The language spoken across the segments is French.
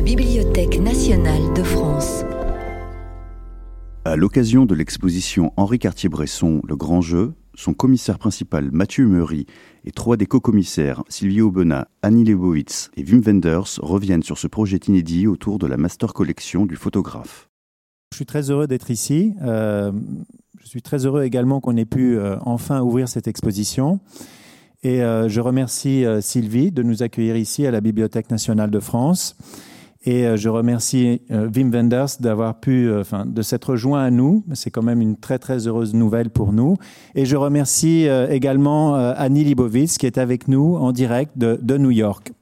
la Bibliothèque nationale de France. À l'occasion de l'exposition Henri Cartier-Bresson Le Grand Jeu, son commissaire principal Mathieu Meury et trois des co-commissaires Sylvie Aubenas, Annie Lebowitz et Wim Wenders reviennent sur ce projet inédit autour de la master collection du photographe. Je suis très heureux d'être ici. Euh, je suis très heureux également qu'on ait pu euh, enfin ouvrir cette exposition. Et euh, je remercie Sylvie de nous accueillir ici à la Bibliothèque nationale de France. Et je remercie Wim Wenders d'avoir pu, enfin, de s'être joint à nous. C'est quand même une très très heureuse nouvelle pour nous. Et je remercie également Annie Libovitz qui est avec nous en direct de, New York.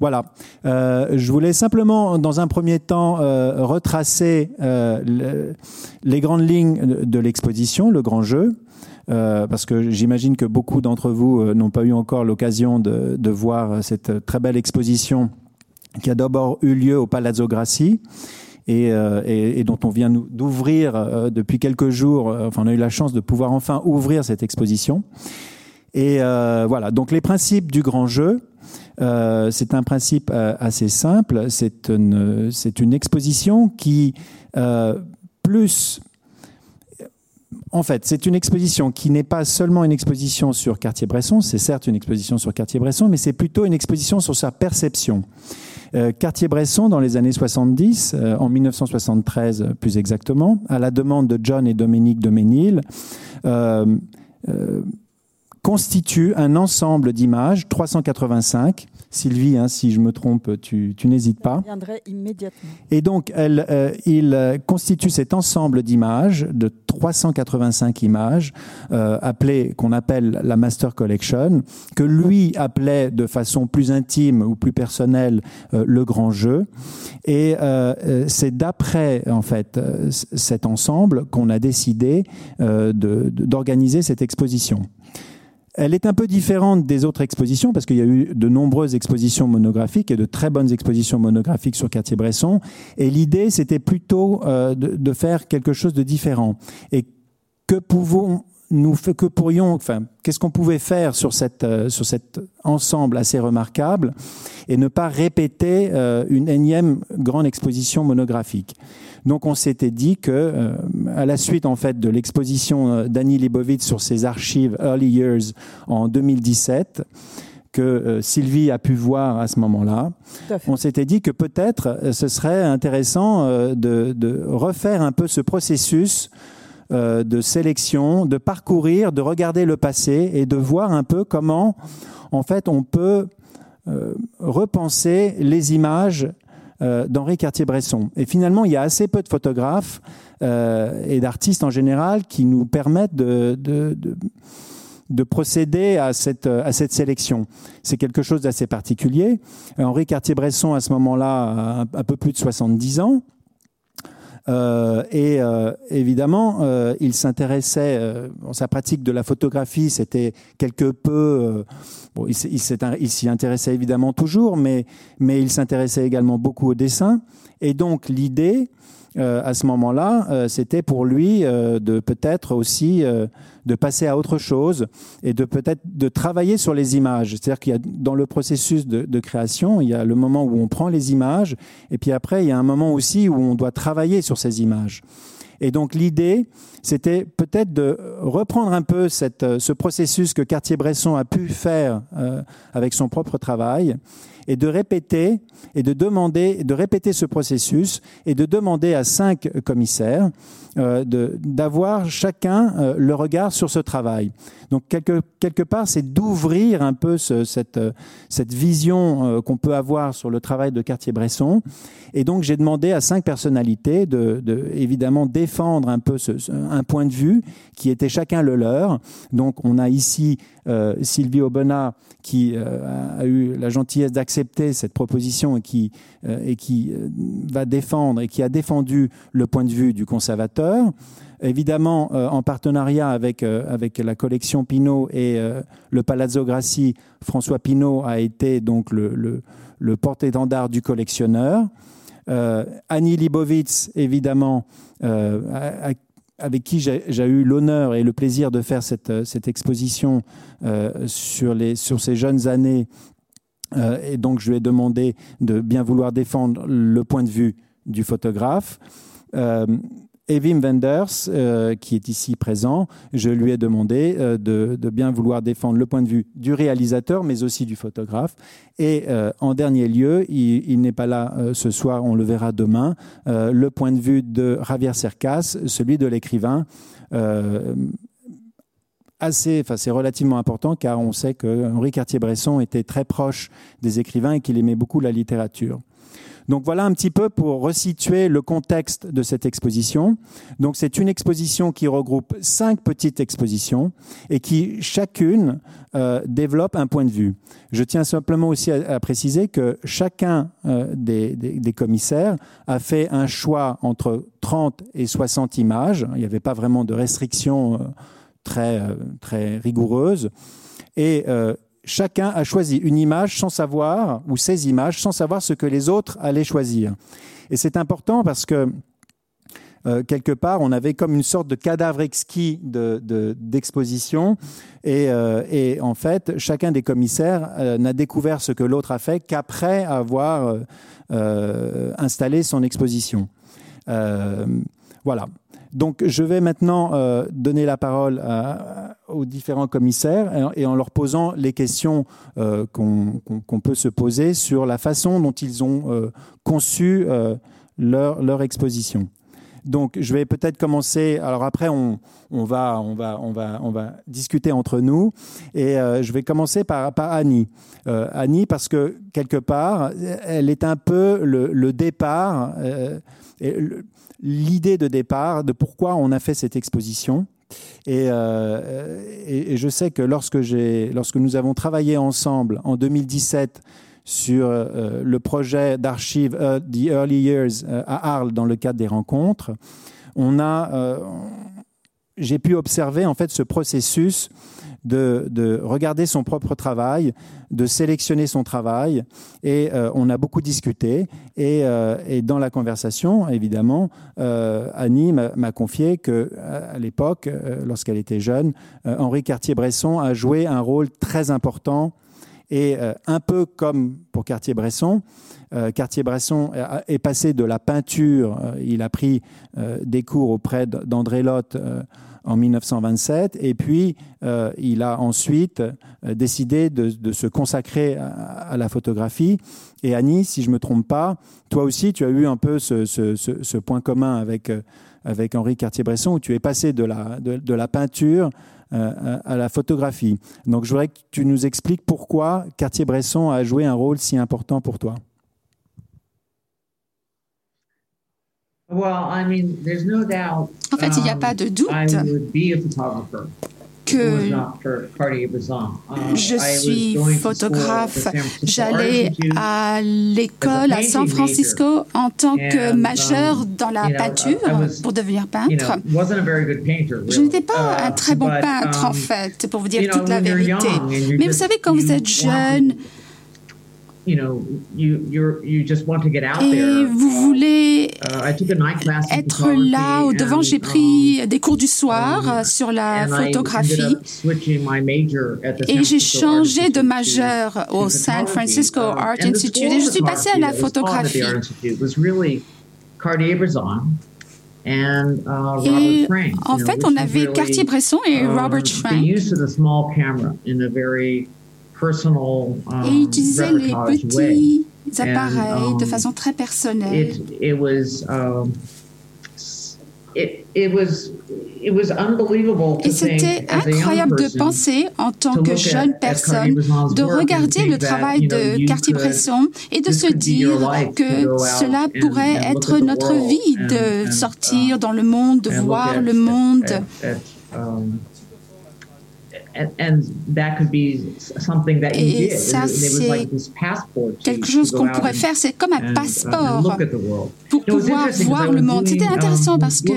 Voilà. Euh, je voulais simplement, dans un premier temps, euh, retracer euh, les grandes lignes de l'exposition, le grand jeu. parce que j'imagine que beaucoup d'entre vous n'ont pas eu encore l'occasion de, voir cette très belle exposition qui a d'abord eu lieu au Palazzo Grassi et, et, dont on vient d'ouvrir depuis quelques jours. Enfin, on a eu la chance de pouvoir enfin ouvrir cette exposition. Et voilà, donc les principes du grand jeu. Euh, c'est un principe euh, assez simple. C'est une, exposition qui, euh, plus en fait, c'est une exposition qui n'est pas seulement une exposition sur Cartier-Bresson, c'est certes une exposition sur Cartier-Bresson, mais c'est plutôt une exposition sur sa perception. Cartier-Bresson, dans les années 70, en 1973 plus exactement, à la demande de John et Dominique de Ménil, constitue un ensemble d'images, 385. Sylvie, hein, si je me trompe, tu, n'hésites pas. Je immédiatement. Et donc, elle, euh, il euh, constitue cet ensemble d'images, de 385 images, euh, appelées, qu'on appelle la Master Collection, que lui appelait de façon plus intime ou plus personnelle le grand jeu. Et c'est d'après, en fait, cet ensemble qu'on a décidé d'organiser cette exposition. Elle est un peu différente des autres expositions parce qu'il y a eu de nombreuses expositions monographiques et de très bonnes expositions monographiques sur Cartier-Bresson. Et l'idée, c'était plutôt euh, de, faire quelque chose de différent. Et que pouvons nous que pourrions, enfin, qu'est-ce qu'on pouvait faire sur cette euh, sur cet ensemble assez remarquable et ne pas répéter euh, une énième grande exposition monographique? Donc on s'était dit que euh, à la suite en fait de l'exposition d'Annie Leibovitz sur ses archives Early Years en 2017 que Sylvie a pu voir à ce moment-là, on s'était dit que peut-être ce serait intéressant de, de, refaire un peu ce processus de sélection, de parcourir, de regarder le passé et de voir un peu comment en fait on peut repenser les images euh, d'Henri Cartier-Bresson. Et finalement, il y a assez peu de photographes euh, et d'artistes en général qui nous permettent de, de, procéder à cette, à cette sélection. C'est quelque chose d'assez particulier. Henri Cartier-Bresson, à ce moment-là, a un peu plus de 70 ans. Euh, et euh, évidemment, euh, il s'intéressait, sa pratique de la photographie, c'était quelque peu, bon, il, s'y intéressait évidemment toujours, mais, mais il s'intéressait également beaucoup au dessin. Et donc l'idée, euh, à ce moment-là, euh, c'était pour lui euh, de peut-être aussi de passer à autre chose et de peut-être de travailler sur les images. C'est-à-dire qu'il y a dans le processus de, création, il y a le moment où on prend les images et puis après, il y a un moment aussi où on doit travailler sur ces images. Et donc l'idée, c'était peut-être de reprendre un peu cette, ce processus que Cartier-Bresson a pu faire avec son propre travail et de répéter et de demander, de répéter ce processus et de demander à cinq commissaires euh, d'avoir chacun euh, le regard sur ce travail. Donc quelque, quelque part, c'est d'ouvrir un peu ce, cette, cette vision euh, qu'on peut avoir sur le travail de Cartier-Bresson. Et donc j'ai demandé à cinq personnalités de, de évidemment défendre un peu ce, un point de vue qui était chacun le leur. Donc on a ici euh, Sylvie Aubenas qui euh, a eu la gentillesse d'accepter cette proposition et qui, euh, et qui va défendre et qui a défendu le point de vue du conservateur. Évidemment, en partenariat avec, avec la collection Pinault et le Palazzo Grassi, François Pinault a été donc le, le, le porte-étendard du collectionneur. Annie Libovitz, évidemment, a, avec qui j'ai eu l'honneur et le plaisir de faire cette, cette exposition euh, sur, les, sur ces jeunes années et donc, je lui ai demandé de bien vouloir défendre le point de vue du photographe. Et Wim Wenders, euh, qui est ici présent, je lui ai demandé euh, de, bien vouloir défendre le point de vue du réalisateur, mais aussi du photographe. Et euh, en dernier lieu, il, n'est pas là ce soir, on le verra demain, le point de vue de Javier Cercas, celui de l'écrivain. assez, enfin c'est relativement important car on sait que Henri Cartier-Bresson était très proche des écrivains et qu'il aimait beaucoup la littérature. Donc voilà un petit peu pour resituer le contexte de cette exposition. Donc c'est une exposition qui regroupe cinq petites expositions et qui chacune euh, développe un point de vue. Je tiens simplement aussi à, préciser que chacun euh, des, commissaires a fait un choix entre 30 et 60 images. Il n'y avait pas vraiment de restrictions euh, très, très rigoureuses. Et chacun a choisi une image sans savoir, ou ces images, sans savoir ce que les autres allaient choisir. Et c'est important parce que euh, quelque part, on avait comme une sorte de cadavre exquis d'exposition. Euh, et, en fait, chacun des commissaires euh, n'a découvert ce que l'autre a fait qu'après avoir installé son exposition. voilà. Donc, je vais maintenant euh, donner la parole aux différents commissaires et, en leur posant les questions euh, qu'on peut se poser sur la façon dont ils ont euh, conçu leur, leur, exposition. Donc, je vais peut-être commencer. Alors après, on, va, on, va, on, va, on va discuter entre nous. Et je vais commencer par, par Annie. Annie, parce que quelque part, elle est un peu le, départ. L'idée de départ de pourquoi on a fait cette exposition. Et, euh, je sais que lorsque, lorsque nous avons travaillé ensemble en 2017 sur euh, le projet d'archives euh, The Early Years à Arles dans le cadre des rencontres, on a, j'ai pu observer en fait ce processus de, regarder son propre travail, de sélectionner son travail. Et euh, on a beaucoup discuté. Et, euh, dans la conversation, évidemment, euh, Annie m'a confié que à l'époque, lorsqu'elle était jeune, Henri Cartier-Bresson a joué un rôle très important. Et un peu comme pour Cartier-Bresson, Cartier-Bresson est passé de la peinture, il a pris des cours auprès d'André Lotte en 1927. Et puis, euh, il a ensuite euh, décidé de, se consacrer à, la photographie. Et Annie, si je ne me trompe pas, toi aussi, tu as eu un peu ce, point commun avec, euh, avec Henri Cartier-Bresson, où tu es passé de la, de, la peinture à la photographie. Donc, je voudrais que tu nous expliques pourquoi Cartier-Bresson a joué un rôle si important pour toi. En fait, il n'y a pas de um, doute que je suis photographe. J'allais à l'école à San Francisco en tant que um, majeur dans la peinture pour devenir peintre. Je n'étais pas un très bon peintre en um, fait, pour vous dire toute la vérité. Mais vous savez, quand vous êtes jeune, et vous voulez être là au devant. J'ai pris um, des cours du soir um, sur la photographie et j'ai changé de majeur au San Francisco um, Art Institute et je suis passée à la photographie. Uh, et en fait, on avait Cartier-Bresson et Robert Frank. Et um, utiliser les petits appareils de um, façon très personnelle. Et c'était incroyable de penser, en tant que jeune personne, de regarder le travail de Cartier-Bresson et de se dire que cela pourrait être notre vie, de sortir dans le monde, de voir le monde. Et ça, c'est quelque chose qu'on pourrait faire. C'est comme un uh, passeport pour pouvoir voir le monde. C'était um, intéressant parce que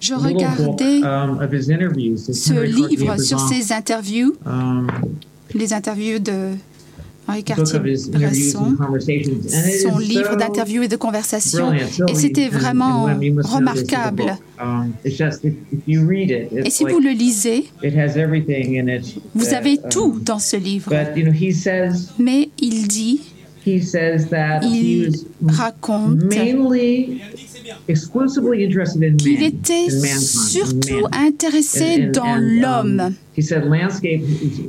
je regardais um, ce livre sur ses interviews, um, les interviews de Henri Cartier-Bresson, son livre d'interviews et de conversations. Et c'était vraiment remarquable. Um, et si vous le lisez, vous avez tout dans ce livre. Mais il dit, il raconte qu'il était surtout intéressé dans l'homme.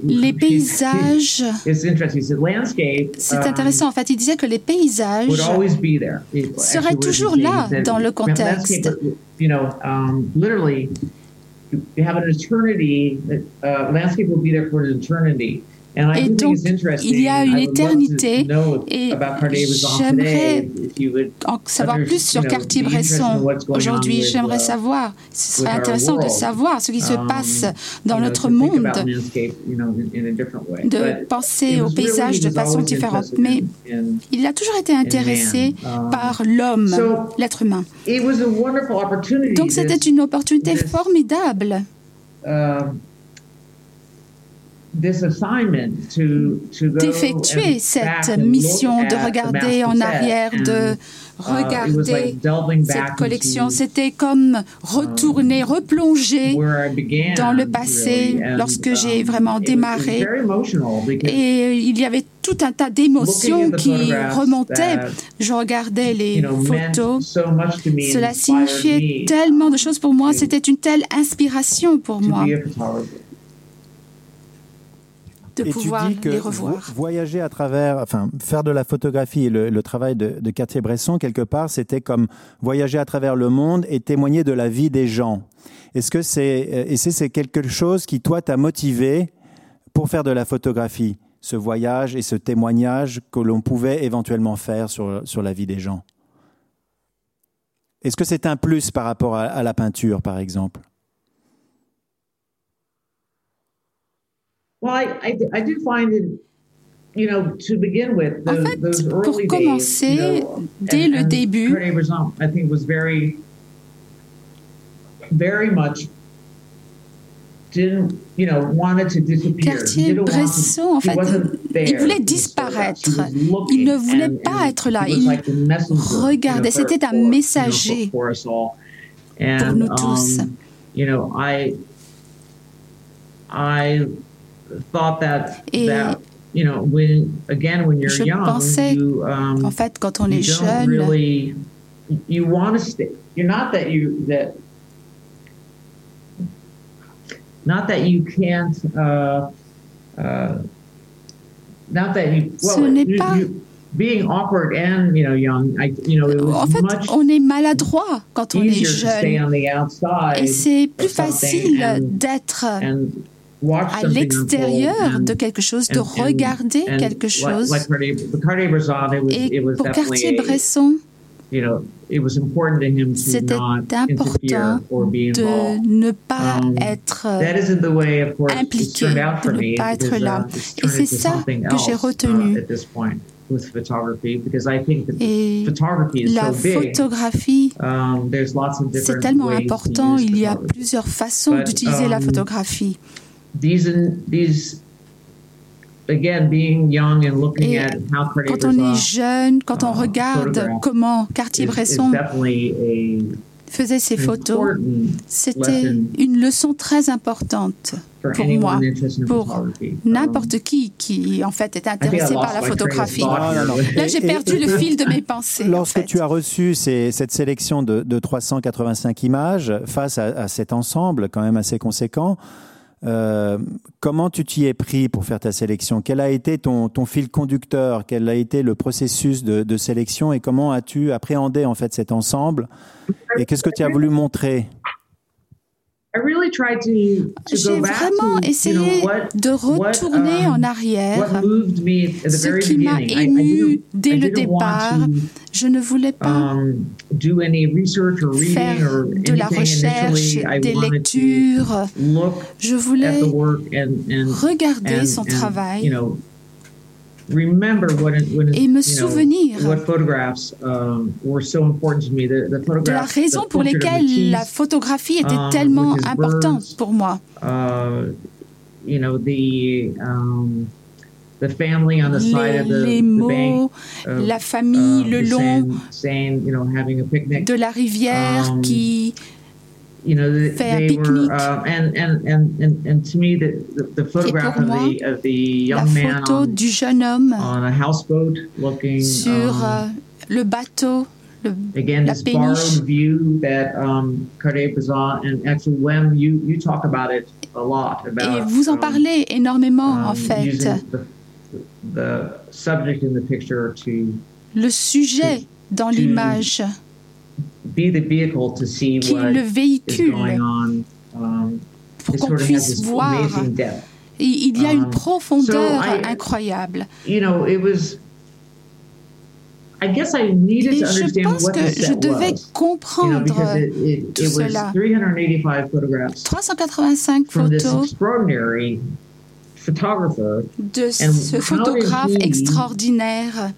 Les paysages, c'est intéressant en fait, il disait que les paysages seraient toujours là dans le contexte. You have an eternity. Uh, landscape will be there for an eternity. Et donc, il y a une éternité et j'aimerais en savoir plus sur Cartier-Bresson aujourd'hui. J'aimerais uh, savoir, ce serait intéressant de savoir ce qui se um, passe dans notre monde, de penser au paysage de façon différente. Mais il a toujours été intéressé um, par l'homme, l'être humain. Donc c'était une opportunité formidable. D'effectuer cette mission de regarder en arrière, de uh, regarder cette collection. C'était comme retourner, um, replonger dans le passé lorsque j'ai um, vraiment démarré. Et il y avait tout un tas d'émotions qui remontaient. Je regardais les photos. Cela signifiait tellement de choses pour moi. C'était une telle inspiration pour moi de et pouvoir tu dis que les revoir. Voyager à travers, enfin, faire de la photographie et le, travail de, de Cartier-Bresson, quelque part, c'était comme voyager à travers le monde et témoigner de la vie des gens. Est-ce que c'est, et c'est quelque chose qui, toi, t'a motivé pour faire de la photographie, ce voyage et ce témoignage que l'on pouvait éventuellement faire sur, sur la vie des gens? Est-ce que c'est un plus par rapport à la peinture, par exemple? En fait, pour commencer, dès le début, Cartier-Bresson, en fait, il voulait disparaître. Il ne voulait pas être là. Il regardait. C'était un messager pour nous tous. Et je pensais um, en fait, quand on est jeune, really, you want to stay. You're not that you that not that you can't. Uh, uh, not that you. Well, Ce n'est pas. You, being awkward and you know young, I, you know, it was en fait, on est maladroit quand on est jeune. Et c'est plus facile d'être à l'extérieur de quelque chose, de regarder quelque chose. Et pour Cartier-Bresson, c'était important de ne pas um, être impliqué, de ne pas être là. Et c'est ça que j'ai retenu. Uh, Et la photographie, um, c'est tellement important, il y a plusieurs façons d'utiliser la um, photographie quand on est jeune, quand on uh, regarde comment Cartier-Bresson faisait ses photos, c'était une leçon très importante pour moi, pour n'importe qui qui en fait est intéressé par la photographie. Là, j'ai perdu le fil de mes pensées. Lorsque tu as reçu cette sélection de, 385 images face à cet ensemble quand même assez conséquent, euh, comment tu t'y es pris pour faire ta sélection? Quel a été ton, ton, fil conducteur? Quel a été le processus de, de sélection? Et comment as-tu appréhendé en fait cet ensemble? Et qu'est-ce que tu as voulu montrer? J'ai vraiment essayé de retourner en arrière ce qui m'a ému dès le départ. Je ne voulais pas um, faire de la recherche, des lectures. Je voulais regarder son travail et me souvenir um, de la raison pour laquelle la photographie était um, tellement importante pour moi. Um, les, mots, la famille le long de la rivière um, qui fait un pique-nique. Et pour moi, la photo du jeune homme sur uh, le bateau le, Again, la this borrowed view that um, Cartier-Bresson and actually Wem, you you talk about it a lot. About, Et vous en um, parlez énormément um, en fait. The, the subject in the picture to, le sujet to, dans l'image. Be the vehicle to see qui what le véhicule is going on. Um, pour qu'on puisse voir. Il y a une um, profondeur so I, incroyable. You know, it was Et je pense que je devais comprendre tout cela. 385 photos de ce photographe extraordinaire.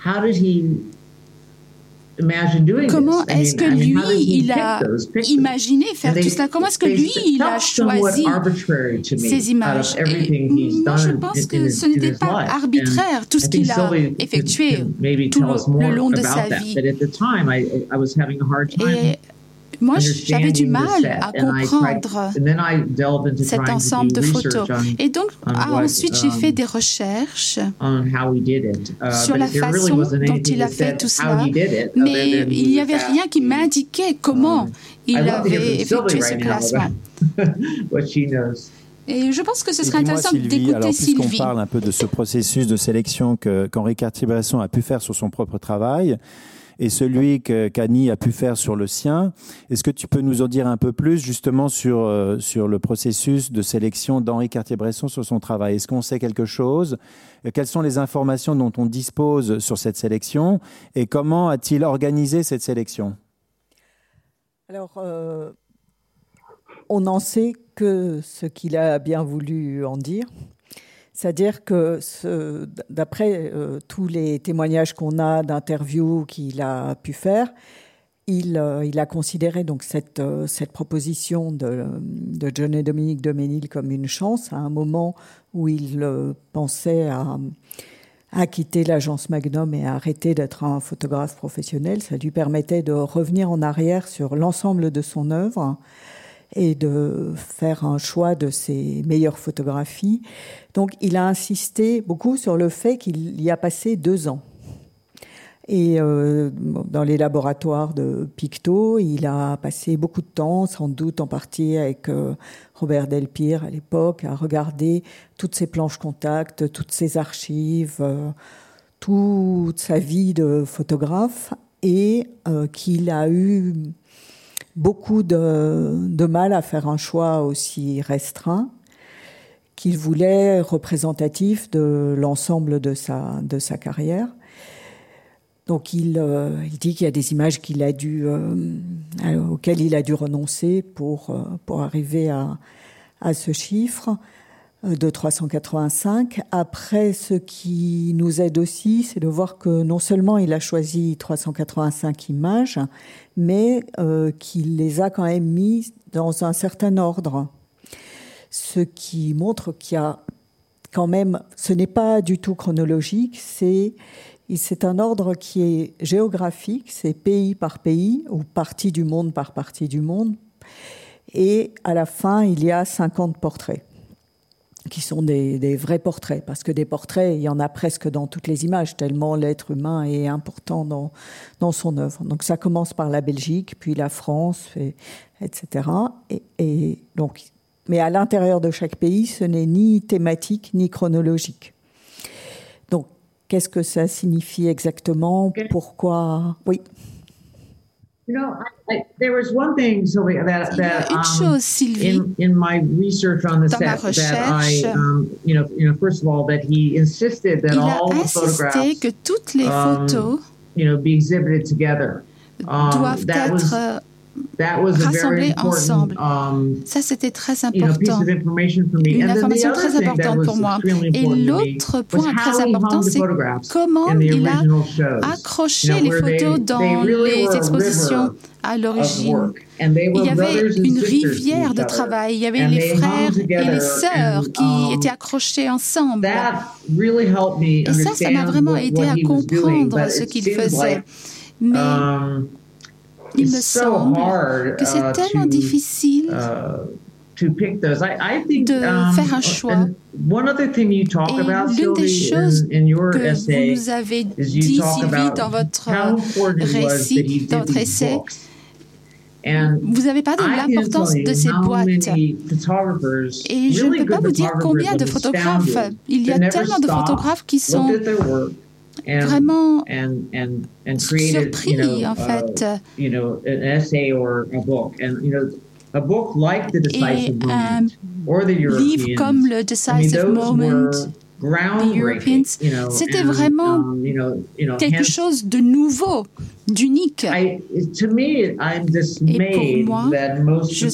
Comment est-ce que lui, il a imaginé faire tout cela? Comment est-ce que lui, il a choisi ces images? Et moi, je pense que ce n'était pas arbitraire, tout ce qu'il a effectué tout le long de sa vie. Et moi, j'avais du mal à comprendre cet ensemble de photos. Et donc, ah, ensuite, j'ai fait um, des recherches uh, sur la façon dont il a fait tout cela. Mais il n'y avait rien qui m'indiquait comment um, il avait effectué ce classement. Et je pense que ce serait intéressant d'écouter Sylvie. Puisqu'on parle un peu de ce processus de sélection qu'Henri Cartier-Bresson a pu faire sur son propre travail, et celui que qu'Annie a pu faire sur le sien. Est-ce que tu peux nous en dire un peu plus justement sur, euh, sur le processus de sélection d'Henri Cartier-Bresson sur son travail? Est-ce qu'on sait quelque chose? Quelles sont les informations dont on dispose sur cette sélection? Et comment a-t-il organisé cette sélection? Alors, euh, on n'en sait que ce qu'il a bien voulu en dire. C'est-à-dire que d'après euh, tous les témoignages qu'on a d'interviews qu'il a pu faire, il, euh, il, a considéré donc cette, euh, cette proposition de, de, John et Dominique de Ménil comme une chance à un moment où il pensait à, à quitter l'agence Magnum et à arrêter d'être un photographe professionnel. Ça lui permettait de revenir en arrière sur l'ensemble de son œuvre et de faire un choix de ses meilleures photographies. Donc il a insisté beaucoup sur le fait qu'il y a passé deux ans. Et euh, dans les laboratoires de Picto, il a passé beaucoup de temps, sans doute en partie avec euh, Robert Delpire à l'époque, à regarder toutes ses planches contact, toutes ses archives, euh, toute sa vie de photographe, et qu'il a eu beaucoup de, mal à faire un choix aussi restreint qu'il voulait représentatif de l'ensemble de sa, de sa carrière. Donc il, euh, il dit qu'il y a des images qu'il a dû, euh, auxquelles il a dû renoncer pour, euh, pour arriver à, à ce chiffre de 385. Après, ce qui nous aide aussi, c'est de voir que non seulement il a choisi 385 images, mais euh, qu'il les a quand même mis dans un certain ordre. Ce qui montre qu'il y a quand même, ce n'est pas du tout chronologique, c'est c'est un ordre qui est géographique, c'est pays par pays ou partie du monde par partie du monde. Et à la fin, il y a 50 portraits qui sont des, vrais portraits, parce que des portraits, il y en a presque dans toutes les images, tellement l'être humain est important dans, dans son œuvre. Donc ça commence par la Belgique, puis la France, etc. Et, donc, mais à l'intérieur de chaque pays, ce n'est ni thématique ni chronologique. Donc, qu'est-ce que ça signifie exactement? Pourquoi? Oui. You know, I, there was one thing, Sylvia, that, that um, chose, Sylvie, in, in my research on the set, that I, um, you know, you know, first of all, that he insisted that all the photographs, que toutes les um, photos, um, you know, be exhibited together. Um, doivent être rassemblés ensemble. Um, Ça, c'était très important. Une information très importante pour moi. Et l'autre point très important, c'est comment il a accroché les photos dans les expositions à l'origine. Il y avait une rivière de travail. Il y avait les frères et les sœurs qui um, étaient accrochés ensemble. Et ça, ça m'a vraiment aidé à comprendre ce qu'il faisait. Mais um, il me semble que c'est uh, tellement difficile uh, de um, faire un choix. Et l'une des choses que vous nous avez dit, Sylvie, dans votre récit, dans votre essai, vous avez parlé de l'importance de ces boîtes. Et je ne peux pas vous dire combien de photographes. Il y a tellement de photographes qui sont vraiment surpris, en fait. Et un livre comme le Decisive Moment, The Europeans, c'était vraiment quelque chose de nouveau, d'unique. Et pour moi, je suis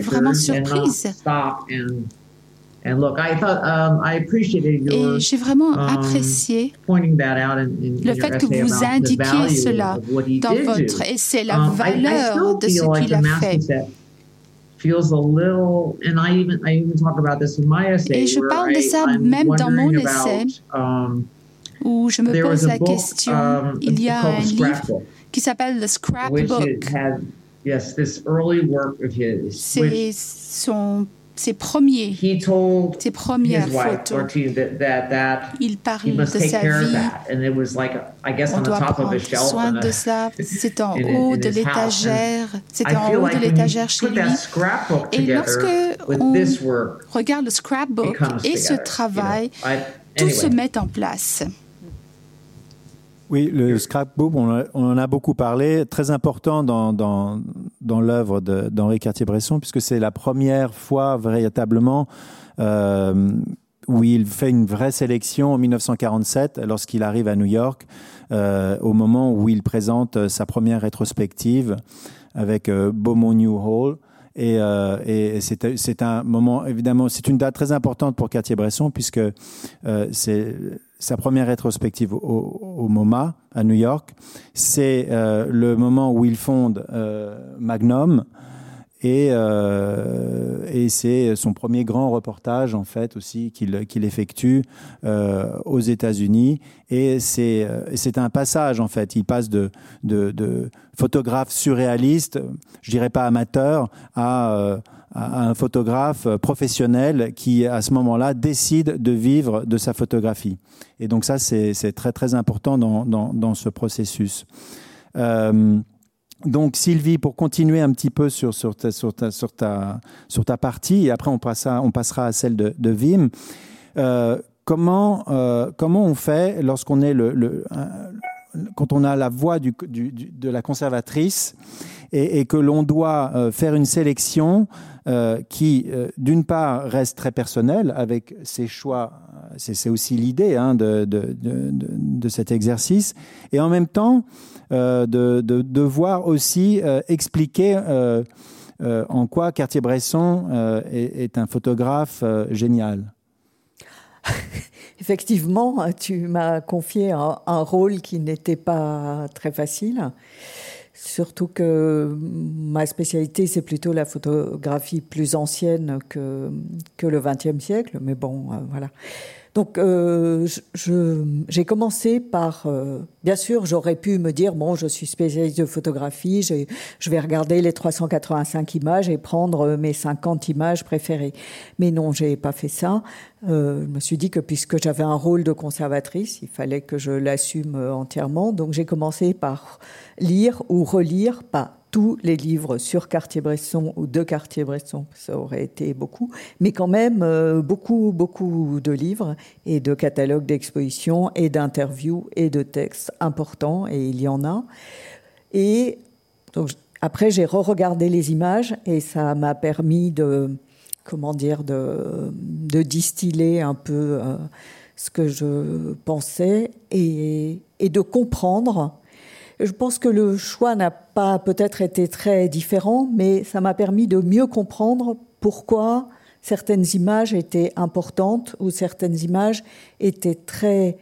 vraiment surprise. Um, Et j'ai vraiment um, apprécié le fait que vous indiquiez cela dans votre essai, la um, valeur de ce qu'il a fait. Et je parle de ça même dans mon essai, où je me pose la question, il y a un livre qui s'appelle The Scrapbook. C'est son ses premiers, ses premières photos. Il parle de sa vie. On doit prendre soin de ça. C'est en haut de l'étagère. C'était en haut de l'étagère chez lui. Et lorsque on regarde le scrapbook et ce travail, tout se met en place. Oui, le scrapbook, on, en a beaucoup parlé, très important dans, dans, dans l'œuvre d'Henri Cartier-Bresson, puisque c'est la première fois véritablement euh, où il fait une vraie sélection en 1947, lorsqu'il arrive à New York, euh, au moment où il présente sa première rétrospective avec euh, Beaumont New Hall. Et, euh, et c'est un moment, évidemment, c'est une date très importante pour Cartier-Bresson, puisque euh, c'est sa première rétrospective au, MoMA à New York. C'est euh, le moment où il fonde euh, Magnum et, euh, et c'est son premier grand reportage en fait aussi qu'il effectue aux États-Unis et c'est c'est un passage en fait. Il passe de de, de photographe surréaliste, je dirais pas amateur, à un photographe professionnel qui, à ce moment-là, décide de vivre de sa photographie. Et donc ça, c'est très très important dans, dans, dans ce processus. Euh, donc Sylvie, pour continuer un petit peu sur, sur, ta, sur, ta, sur, ta, sur ta partie, et après on passera, on passera à celle de, de euh, comment, euh, comment on fait lorsqu'on est le, le, quand on a la voix du, du, de la conservatrice et, que l'on doit euh, faire une sélection euh, qui, euh, d'une part, reste très personnelle avec ses choix. C'est aussi l'idée hein, de, de, de, cet exercice, et en même temps euh, de, devoir aussi expliquer en quoi Cartier-Bresson est, est, un photographe génial. Effectivement, tu m'as confié un, rôle qui n'était pas très facile. Surtout que ma spécialité, c'est plutôt la photographie plus ancienne que, que le XXe siècle. Mais bon, euh, voilà. Donc, euh, j'ai commencé par, euh, bien sûr, j'aurais pu me dire, bon, je suis spécialiste de photographie, je vais regarder les 385 images et prendre mes 50 images préférées. Mais non, j'ai pas fait ça. Euh, je me suis dit que puisque j'avais un rôle de conservatrice, il fallait que je l'assume entièrement. Donc, j'ai commencé par lire ou relire, pas tous les livres sur Cartier-Bresson ou de Cartier-Bresson, ça aurait été beaucoup, mais quand même euh, beaucoup, beaucoup de livres et de catalogues d'expositions et d'interviews et de textes importants, et il y en a. Et donc, après, j'ai re-regardé les images et ça m'a permis de, comment dire, de, de distiller un peu euh, ce que je pensais et, et de comprendre Je pense que le choix n'a pas peut-être été très différent, mais ça m'a permis de mieux comprendre pourquoi certaines images étaient importantes ou certaines images étaient très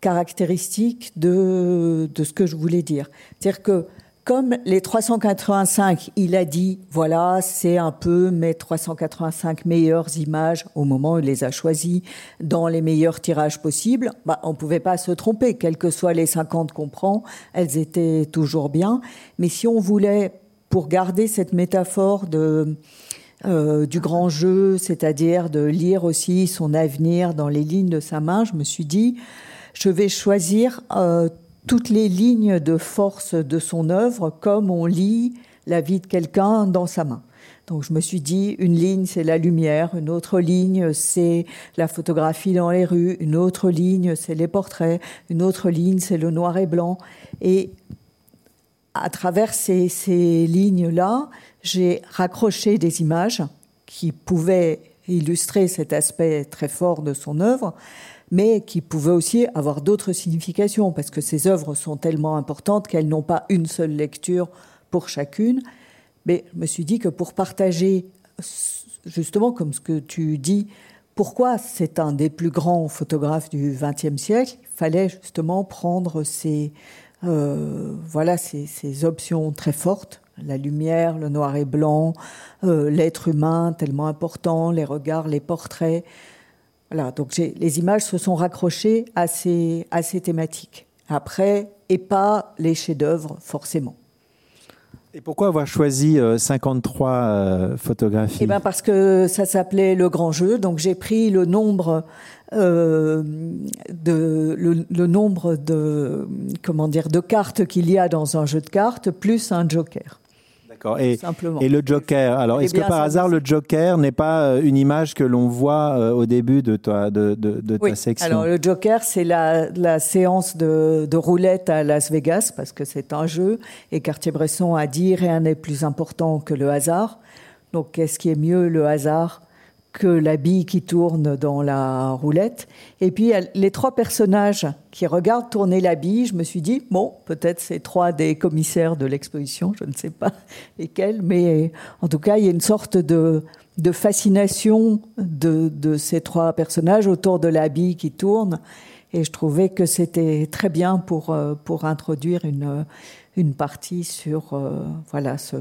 caractéristiques de, ce que je voulais dire. C'est-à-dire que comme les 385, il a dit, voilà, c'est un peu mes 385 meilleures images au moment où il les a choisies dans les meilleurs tirages possibles, bah, on ne pouvait pas se tromper. Quels que soient les 50 qu'on prend, elles étaient toujours bien. Mais si on voulait, pour garder cette métaphore de, euh, du grand jeu, c'est-à-dire de lire aussi son avenir dans les lignes de sa main, je me suis dit, je vais choisir euh, toutes les lignes de force de son œuvre comme on lit la vie de quelqu'un dans sa main. Donc je me suis dit, une ligne, c'est la lumière, une autre ligne, c'est la photographie dans les rues, une autre ligne, c'est les portraits, une autre ligne, c'est le noir et blanc. Et à travers ces, ces lignes-là, j'ai raccroché des images qui pouvaient illustrer cet aspect très fort de son œuvre, mais qui pouvaient aussi avoir d'autres significations, parce que ces œuvres sont tellement importantes qu'elles n'ont pas une seule lecture pour chacune. Mais je me suis dit que pour partager, justement, comme ce que tu dis, pourquoi c'est un des plus grands photographes du XXe siècle, il fallait justement prendre ces, euh, voilà, ces, options très fortes, la lumière, le noir et blanc, euh, l'être humain tellement important, les regards, les portraits, voilà, donc les images se sont raccrochées à ces, à ces thématiques. Après, et pas les chefs-d'œuvre, forcément. Et pourquoi avoir choisi 53 euh, euh, photographies? Eh ben parce que ça s'appelait le grand jeu. Donc j'ai pris le nombre euh, de le, le, nombre de comment dire de cartes qu'il y a dans un jeu de cartes plus un joker. Et, et, le Joker. Alors, est-ce que par hasard le Joker n'est pas euh, une image que l'on voit euh, au début de, toi, de, de, de ta section? Alors, le Joker, c'est la, la, séance de, de, roulette à Las Vegas parce que c'est un jeu. Et Cartier-Bresson a dit rien n'est plus important que le hasard. Donc, qu'est-ce qui est mieux, le hasard que la bille qui tourne dans la roulette. Et puis les trois personnages qui regardent tourner la bille, je me suis dit, bon, peut-être c'est trois des commissaires de l'exposition, je ne sais pas lesquels, mais en tout cas, il y a une sorte de, fascination de, de, ces trois personnages autour de la bille qui tourne. Et je trouvais que c'était très bien pour, euh, pour introduire une, une partie sur euh, voilà, ce,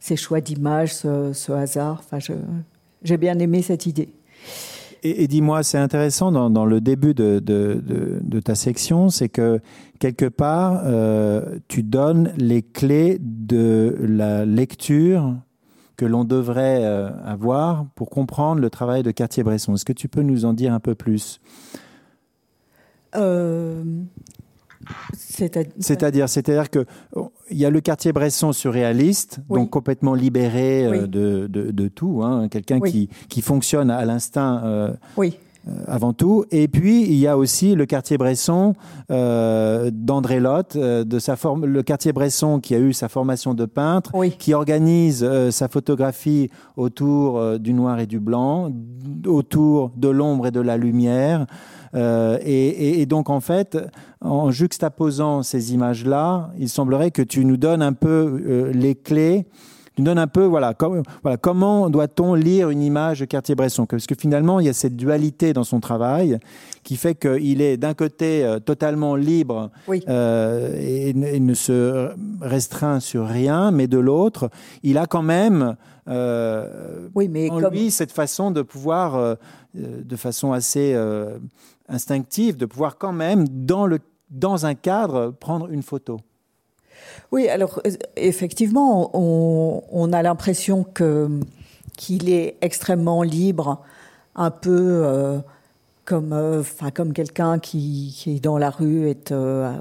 ces choix d'images, ce, ce hasard. Enfin, je, j'ai bien aimé cette idée. Et, dis-moi, c'est intéressant dans, le début de, ta section, c'est que quelque part, euh, tu donnes les clés de la lecture que l'on devrait euh, avoir pour comprendre le travail de Cartier-Bresson. Est-ce que tu peux nous en dire un peu plus? Euh, c'est-à-dire, c'est-à-dire que il y a le quartier Bresson surréaliste, donc complètement libéré euh, de, de, tout, hein, quelqu'un qui, qui fonctionne à l'instinct. Euh, oui. Euh, avant tout. Et puis, il y a aussi le quartier Bresson euh, d'André Lotte, de sa forme, le quartier Bresson qui a eu sa formation de peintre, qui organise sa photographie autour du noir et du blanc, autour de l'ombre et de la lumière. Euh, et, donc, en fait, en juxtaposant ces images-là, il semblerait que tu nous donnes un peu euh, les clés tu nous donnes un peu, voilà, voilà comment doit-on lire une image de Cartier-Bresson? Parce que finalement, il y a cette dualité dans son travail qui fait qu'il est d'un côté euh, totalement libre et, ne se restreint sur rien, mais de l'autre, il a quand même oui, mais en lui cette façon de pouvoir, de façon assez instinctive de pouvoir quand même, dans, le, dans un cadre, prendre une photo. Oui, alors euh, effectivement, on, a l'impression que qu'il est extrêmement libre, un peu euh, comme, euh, comme quelqu'un qui, qui, dans la rue est,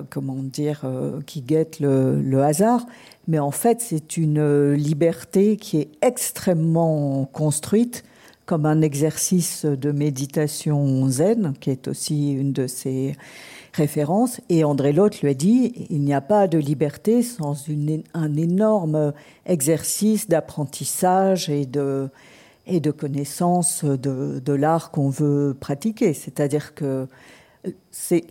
comment dire, qui guette le, le, hasard. Mais en fait, c'est une liberté qui est extrêmement construite comme un exercice de méditation zen, qui est aussi une de ses références. Et André Lotte lui a dit, il n'y a pas de liberté sans un énorme exercice d'apprentissage et de, et de connaissance de, de l'art qu'on veut pratiquer. C'est-à-dire que c'est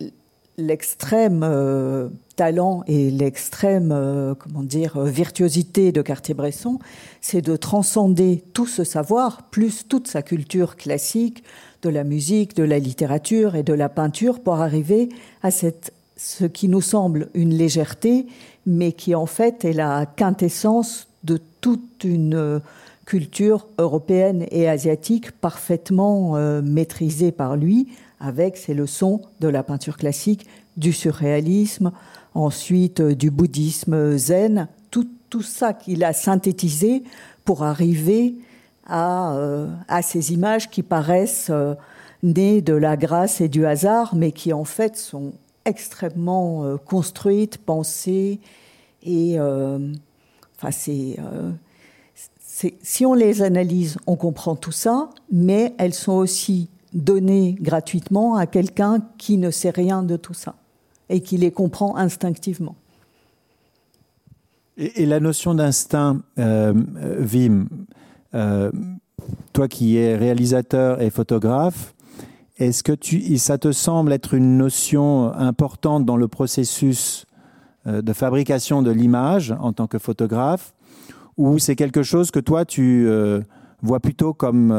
l'extrême euh, talent et l'extrême euh, comment dire virtuosité de Cartier-Bresson, c'est de transcender tout ce savoir plus toute sa culture classique de la musique, de la littérature et de la peinture pour arriver à cette ce qui nous semble une légèreté, mais qui en fait est la quintessence de toute une euh, culture européenne et asiatique parfaitement maîtrisée par lui, avec ses leçons de la peinture classique, du surréalisme, ensuite euh, du bouddhisme zen, tout, tout ça qu'il a synthétisé pour arriver à, euh, à, ces images qui paraissent euh, nées de la grâce et du hasard, mais qui en fait sont extrêmement construites, pensées, et enfin si on les analyse, on comprend tout ça, mais elles sont aussi données gratuitement à quelqu'un qui ne sait rien de tout ça et qui les comprend instinctivement. Et, la notion d'instinct, euh, Vim, euh, toi qui es réalisateur et photographe, est-ce que tu, ça te semble être une notion importante dans le processus euh, de fabrication de l'image en tant que photographe, ou c'est quelque chose que toi tu vois plutôt comme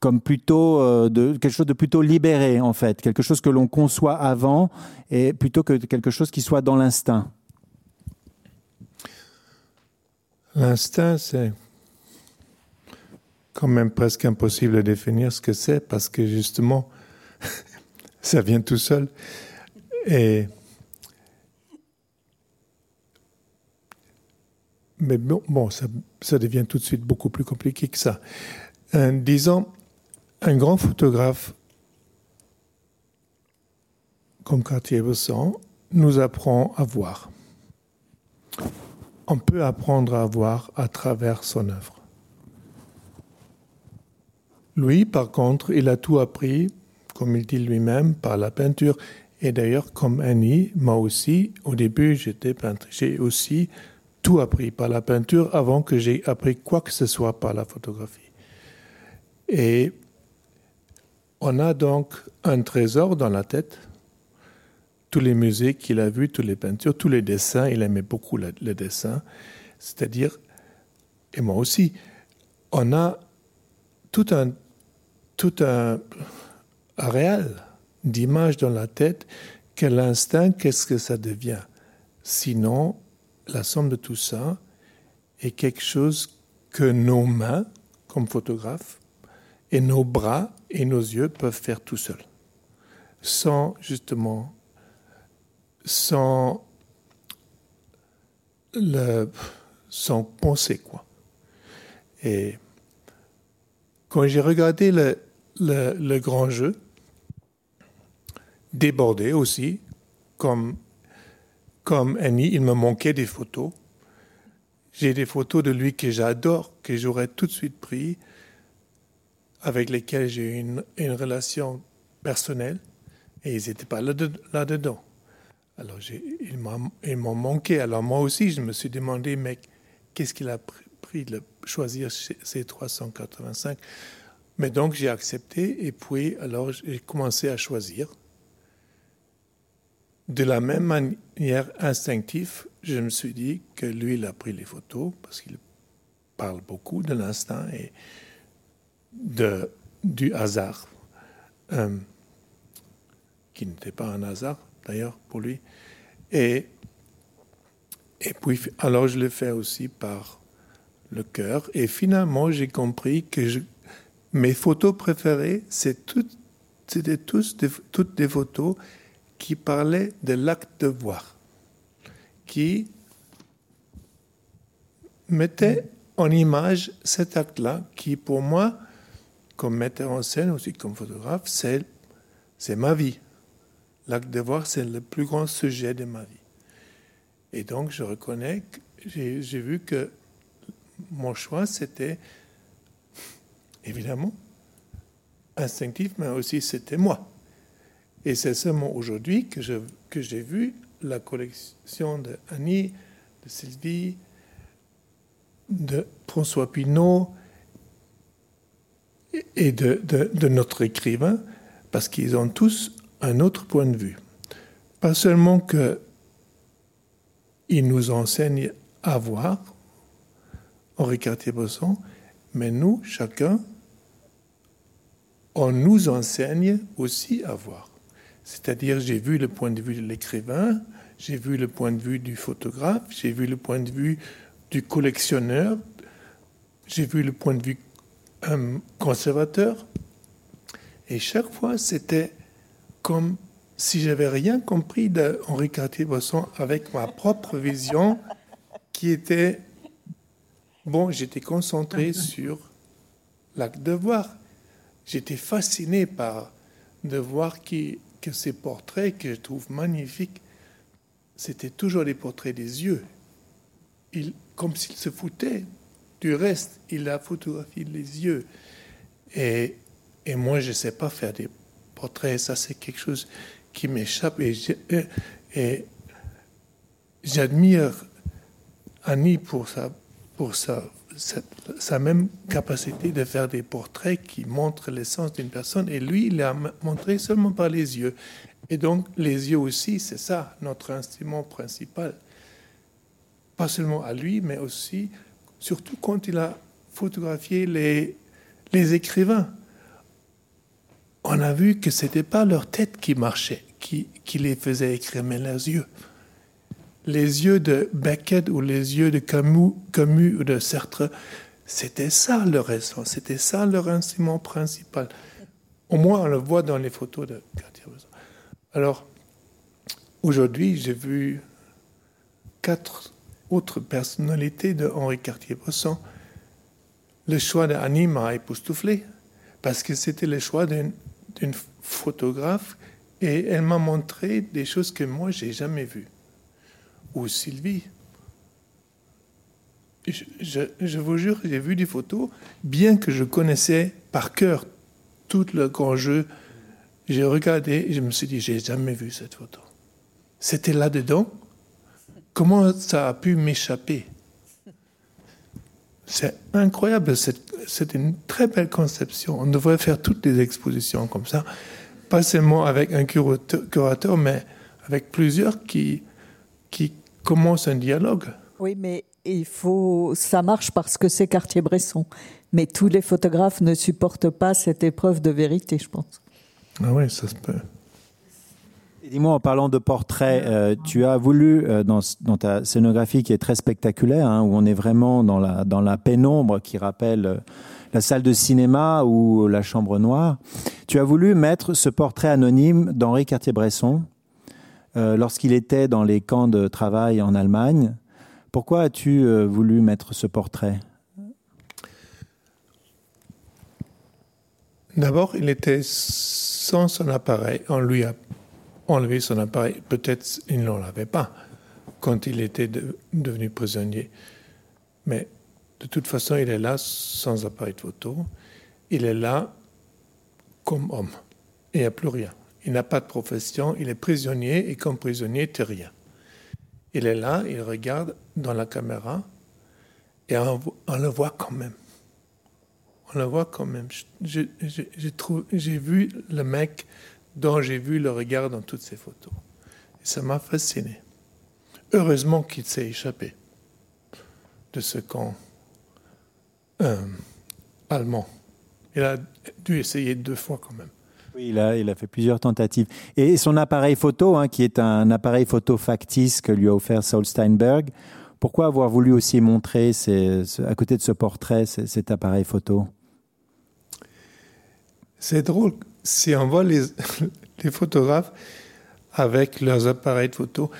comme plutôt euh, de quelque chose de plutôt libéré en fait, quelque chose que l'on conçoit avant et plutôt que quelque chose qui soit dans l'instinct. L'instinct, c'est quand même presque impossible de définir ce que c'est parce que justement, ça vient tout seul. Et mais bon, ça, devient tout de suite beaucoup plus compliqué que ça. Euh, disons, un grand photographe comme Cartier-Bresson nous apprend à voir. On peut apprendre à voir à travers son œuvre. Lui, par contre, il a tout appris, comme il dit lui-même, par la peinture. Et d'ailleurs, comme Annie, moi aussi, au début, j'étais peintre. J'ai aussi tout appris par la peinture avant que j'ai appris quoi que ce soit par la photographie. Et on a donc un trésor dans la tête. Tous les musées qu'il a vus, toutes les peintures, tous les dessins, il aimait beaucoup les dessins. C'est-à-dire, et moi aussi, on a tout un, tout un d'images dans la tête. Quel instinct, qu'est-ce que ça devient? Sinon, la somme de tout ça est quelque chose que nos mains, comme photographes, et nos bras et nos yeux peuvent faire tout seuls, sans justement, sans, le, sans penser quoi. Et quand j'ai regardé le, le, grand jeu, débordé aussi, comme, comme Annie, il me manquait des photos. J'ai des photos de lui que j'adore, que j'aurais tout de suite pris, avec lesquels j'ai eu une, relation personnelle et ils n'étaient pas là-dedans. Alors ils m'ont manqué. Alors moi aussi, je me suis demandé, mais qu'est-ce qu'il a pris de choisir ces 385 Mais donc j'ai accepté et puis alors j'ai commencé à choisir. De la même manière instinctive, je me suis dit que lui, il a pris les photos parce qu'il parle beaucoup de l'instinct et de, du hasard, euh, qui n'était pas un hasard d'ailleurs pour lui. Et, et puis, alors je l'ai fait aussi par le cœur. Et finalement, j'ai compris que mes photos préférées, c'est c'était tous toutes des photos qui parlaient de l'acte de voir, qui mettaient en image cet acte-là, qui pour moi comme metteur en scène, aussi comme photographe, c'est, c'est ma vie. L'acte de voir, c'est le plus grand sujet de ma vie. Et donc, je reconnais que j'ai, vu que mon choix, c'était évidemment instinctif, mais aussi c'était moi. Et c'est seulement aujourd'hui que, je, que j'ai vu la collection de Annie, de Sylvie, de François Pinault, et de, notre écrivain, parce qu'ils ont tous un autre point de vue. Pas seulement que il nous enseigne à voir, Henri Cartier-Bresson, mais nous, chacun, on nous enseigne aussi à voir. C'est-à-dire, j'ai vu le point de vue de l'écrivain, j'ai vu le point de vue du photographe, j'ai vu le point de vue du collectionneur, j'ai vu le point de vue conservateur. Et chaque fois, c'était comme si j'avais rien compris d'Henri Cartier-Bresson avec ma propre vision qui était bon, j'étais concentré sur l'acte de voir. J'étais fasciné par de voir qui, que ces portraits que je trouve magnifiques, c'était toujours les portraits des yeux. Il, comme s'il se foutait du reste, il a photographié les yeux. Et, et moi, je ne sais pas faire des portraits. Ça, c'est quelque chose qui m'échappe. Et, j'admire Annie pour sa, pour sa, sa, même capacité de faire des portraits qui montrent l'essence d'une personne. Et lui, il l'a montré seulement par les yeux. Et donc, les yeux aussi, c'est ça, notre instrument principal. Pas seulement à lui, mais aussi, surtout quand il a photographié les, les écrivains. On a vu que ce n'était pas leur tête qui marchait qui, les faisait écrire, mais leurs yeux. Les yeux de Beckett ou les yeux de Camus, Camus ou de Sartre, c'était ça leur essence, c'était ça leur instrument principal. Au moins, on le voit dans les photos de. Alors, aujourd'hui, j'ai vu quatre autres personnalités de Henri Cartier-Bresson. Le choix d'Annie m'a époustouflé parce que c'était le choix d'une photographe et elle m'a montré des choses que moi, j'ai jamais vues. Ou Sylvie. Je, vous jure, j'ai vu des photos, bien que je connaissais par cœur tout le grand jeu. J'ai regardé et je me suis dit, j'ai jamais vu cette photo. C'était là-dedans. Comment ça a pu m'échapper? C'est incroyable. C'est une très belle conception. On devrait faire toutes les expositions comme ça pas seulement avec un curateur, mais avec plusieurs qui, qui commencent un dialogue. Oui, mais il faut, ça marche parce que c'est Cartier-Bresson. Mais tous les photographes ne supportent pas cette épreuve de vérité, je pense. Ah oui, ça se peut. Dis-moi, en parlant de portraits, euh, tu as voulu, euh, dans, ta scénographie qui est très spectaculaire, hein, où on est vraiment dans la, dans la pénombre qui rappelle euh, la salle de cinéma ou la chambre noire. Tu as voulu mettre ce portrait anonyme d'Henri Cartier-Bresson lorsqu'il était dans les camps de travail en Allemagne. Pourquoi as-tu voulu mettre ce portrait? D'abord, il était sans son appareil. On lui a enlevé son appareil. Peut-être il n'en avait pas quand il était devenu prisonnier. Mais de toute façon, il est là sans appareil de photo. Il est là comme homme. Il n'y a plus rien. Il n'a pas de profession. Il est prisonnier et comme prisonnier, tu rien. Il est là, il regarde dans la caméra et on, le voit quand même. On le voit quand même. J'ai vu le mec dont j'ai vu le regard dans toutes ces photos. Et ça m'a fasciné. Heureusement qu'il s'est échappé de ce camp euh, allemand. Il a dû essayer deux fois quand même. Oui, il a, il a fait plusieurs tentatives. Et son appareil photo, hein, qui est un appareil photo factice que lui a offert Saul Steinberg, pourquoi avoir voulu aussi montrer à côté de ce portrait cet appareil photo? C'est drôle. Si on voit les, photographes avec leurs appareils de photo,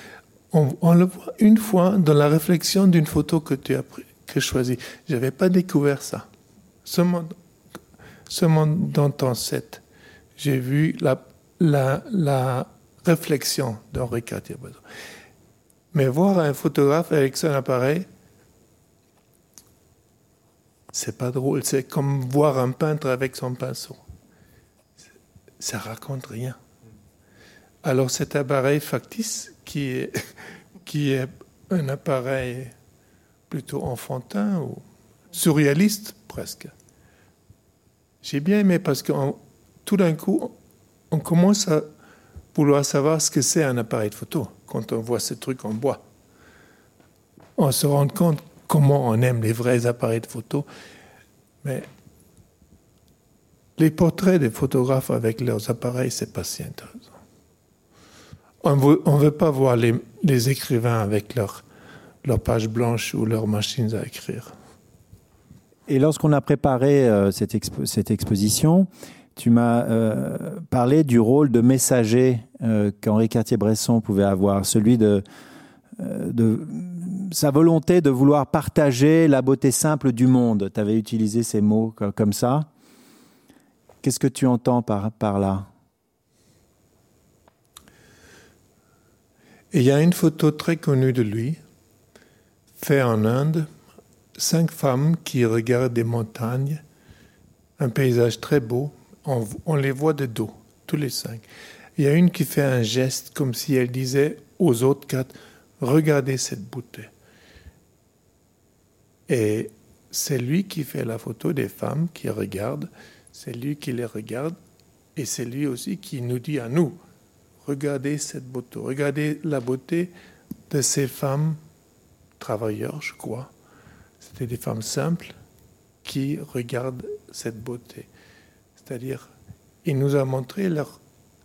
on, le voit une fois dans la réflexion d'une photo que tu as prise que choisi. Je n'avais pas découvert ça. Seulement, seulement dans ton set, j'ai vu la, la, réflexion d'Henri cartier Mais voir un photographe avec son appareil, c'est pas drôle. C'est comme voir un peintre avec son pinceau. Ça raconte rien. Alors cet appareil factice, qui est, qui est un appareil plutôt enfantin ou surréaliste presque. J'ai bien aimé parce que tout d'un coup, on commence à vouloir savoir ce que c'est un appareil de photo quand on voit ce truc en bois. On se rend compte comment on aime les vrais appareils de photo, mais les portraits des photographes avec leurs appareils, c'est pas si intéressant. On ne veut pas voir les, écrivains avec leurs leur pages blanches ou leurs machines à écrire. Et lorsqu'on a préparé euh, cette, cette, exposition, tu m'as euh, parlé du rôle de messager euh, qu'Henri Cartier-Bresson pouvait avoir, celui de, de sa volonté de vouloir partager la beauté simple du monde. Tu avais utilisé ces mots comme ça. Qu'est-ce que tu entends par, là? Il y a une photo très connue de lui, faite en Inde, cinq femmes qui regardent des montagnes, un paysage très beau, on, on, les voit de dos, tous les cinq. Il y a une qui fait un geste comme si elle disait aux autres quatre, regardez cette beauté. Et c'est lui qui fait la photo des femmes qui regardent, c'est lui qui les regarde, et c'est lui aussi qui nous dit à nous, regardez cette beauté, regardez la beauté de ces femmes travailleurs, je crois. C'était des femmes simples qui regardent cette beauté. C'est-à-dire, il nous a montré leur,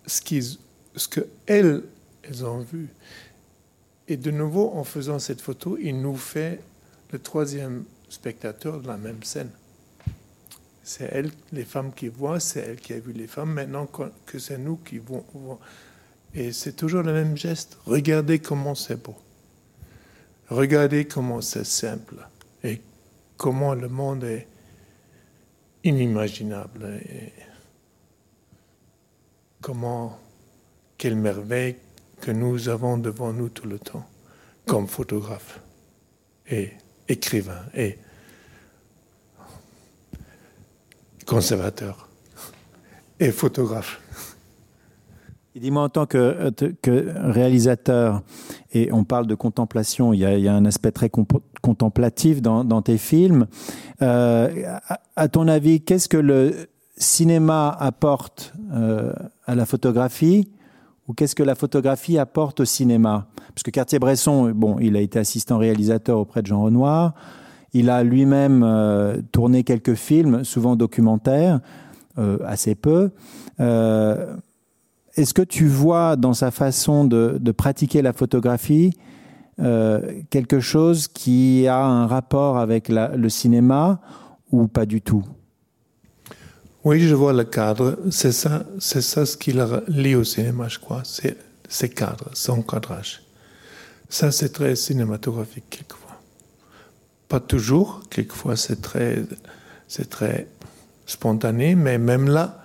ce, qu'ils, ce que elles, elles ont vu. Et de nouveau, en faisant cette photo, il nous fait le troisième spectateur de la même scène. C'est elle, les femmes qui voient, c'est elle qui a vu les femmes. Maintenant que c'est nous qui voyons, et c'est toujours le même geste. Regardez comment c'est beau. Regardez comment c'est simple. Et comment le monde est inimaginable. Et comment, quelle merveille que nous avons devant nous tout le temps, comme photographe et écrivain et conservateur et photographe. Dis-moi, en tant que, euh, que, réalisateur, et on parle de contemplation, il y a, un aspect très contemplatif dans, tes films. Euh, à, à, ton avis, qu'est-ce que le cinéma apporte euh, à la photographie ou qu'est-ce que la photographie apporte au cinéma? Parce que Cartier-Bresson, bon, il a été assistant réalisateur auprès de Jean Renoir. Il a lui-même euh, tourné quelques films, souvent documentaires, euh, assez peu. Euh, est-ce que tu vois dans sa façon de, pratiquer la photographie quelque chose qui a un rapport avec le cinéma ou pas du tout? Oui, je vois le cadre. C'est ça, c'est ça ce qui lie au cinéma, je crois. C'est ces cadres, son cadrage. Ça, c'est très cinématographique quelquefois. Pas toujours. Quelquefois, c'est très, très spontané, mais même là,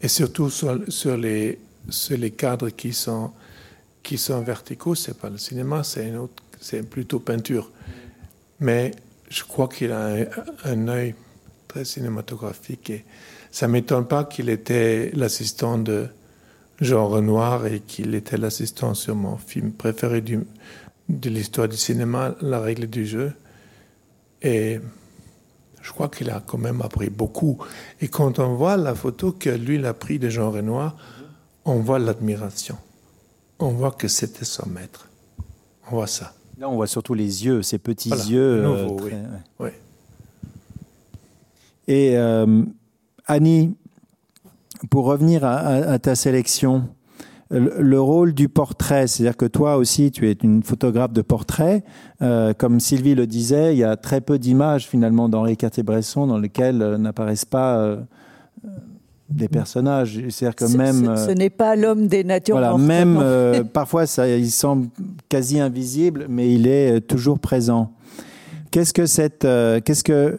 et surtout sur, sur les c'est les cadres qui sont, qui sont verticaux, c'est pas le cinéma, c'est plutôt peinture. Mais je crois qu'il a un, un œil très cinématographique et ça m'étonne pas qu'il était l'assistant de Jean Renoir et qu'il était l'assistant sur mon film préféré du, de l'histoire du cinéma, La règle du jeu. Et je crois qu'il a quand même appris beaucoup. Et quand on voit la photo que lui a pris de Jean Renoir, on voit l'admiration. On voit que c'était son maître. On voit ça. Là, on voit surtout les yeux, ces petits voilà, yeux. Nouveau, euh, très, oui. oui. Et euh, Annie, pour revenir à, à, à ta sélection, le, le, rôle du portrait, c'est-à-dire que toi aussi, tu es une photographe de portrait. Euh, comme Sylvie le disait, il y a très peu d'images finalement d'Henri Cartier-Bresson dans lesquelles euh, n'apparaissent pas euh, des personnages. C'est-à-dire que même. Ce, n'est pas l'homme des natures Voilà, même parfois, ça, il semble quasi invisible, mais il est toujours présent. Qu'est-ce que cette, qu'est-ce que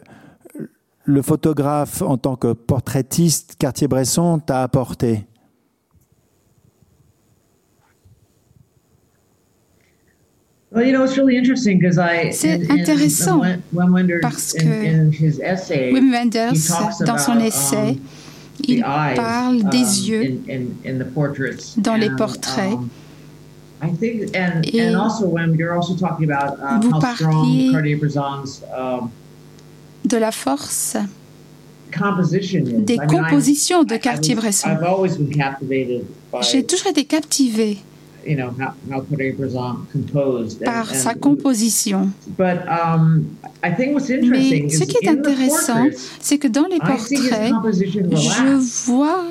le photographe en tant que portraitiste Cartier-Bresson t'a apporté? C'est intéressant parce que Wim Wenders, dans son essai, il parle des um, yeux dans les portraits. Um, Et vous parliez um, de la force des compositions de Cartier-Bresson. J'ai toujours été captivé par sa composition. Um, Mais ce qui est intéressant, c'est que dans les portraits, je vois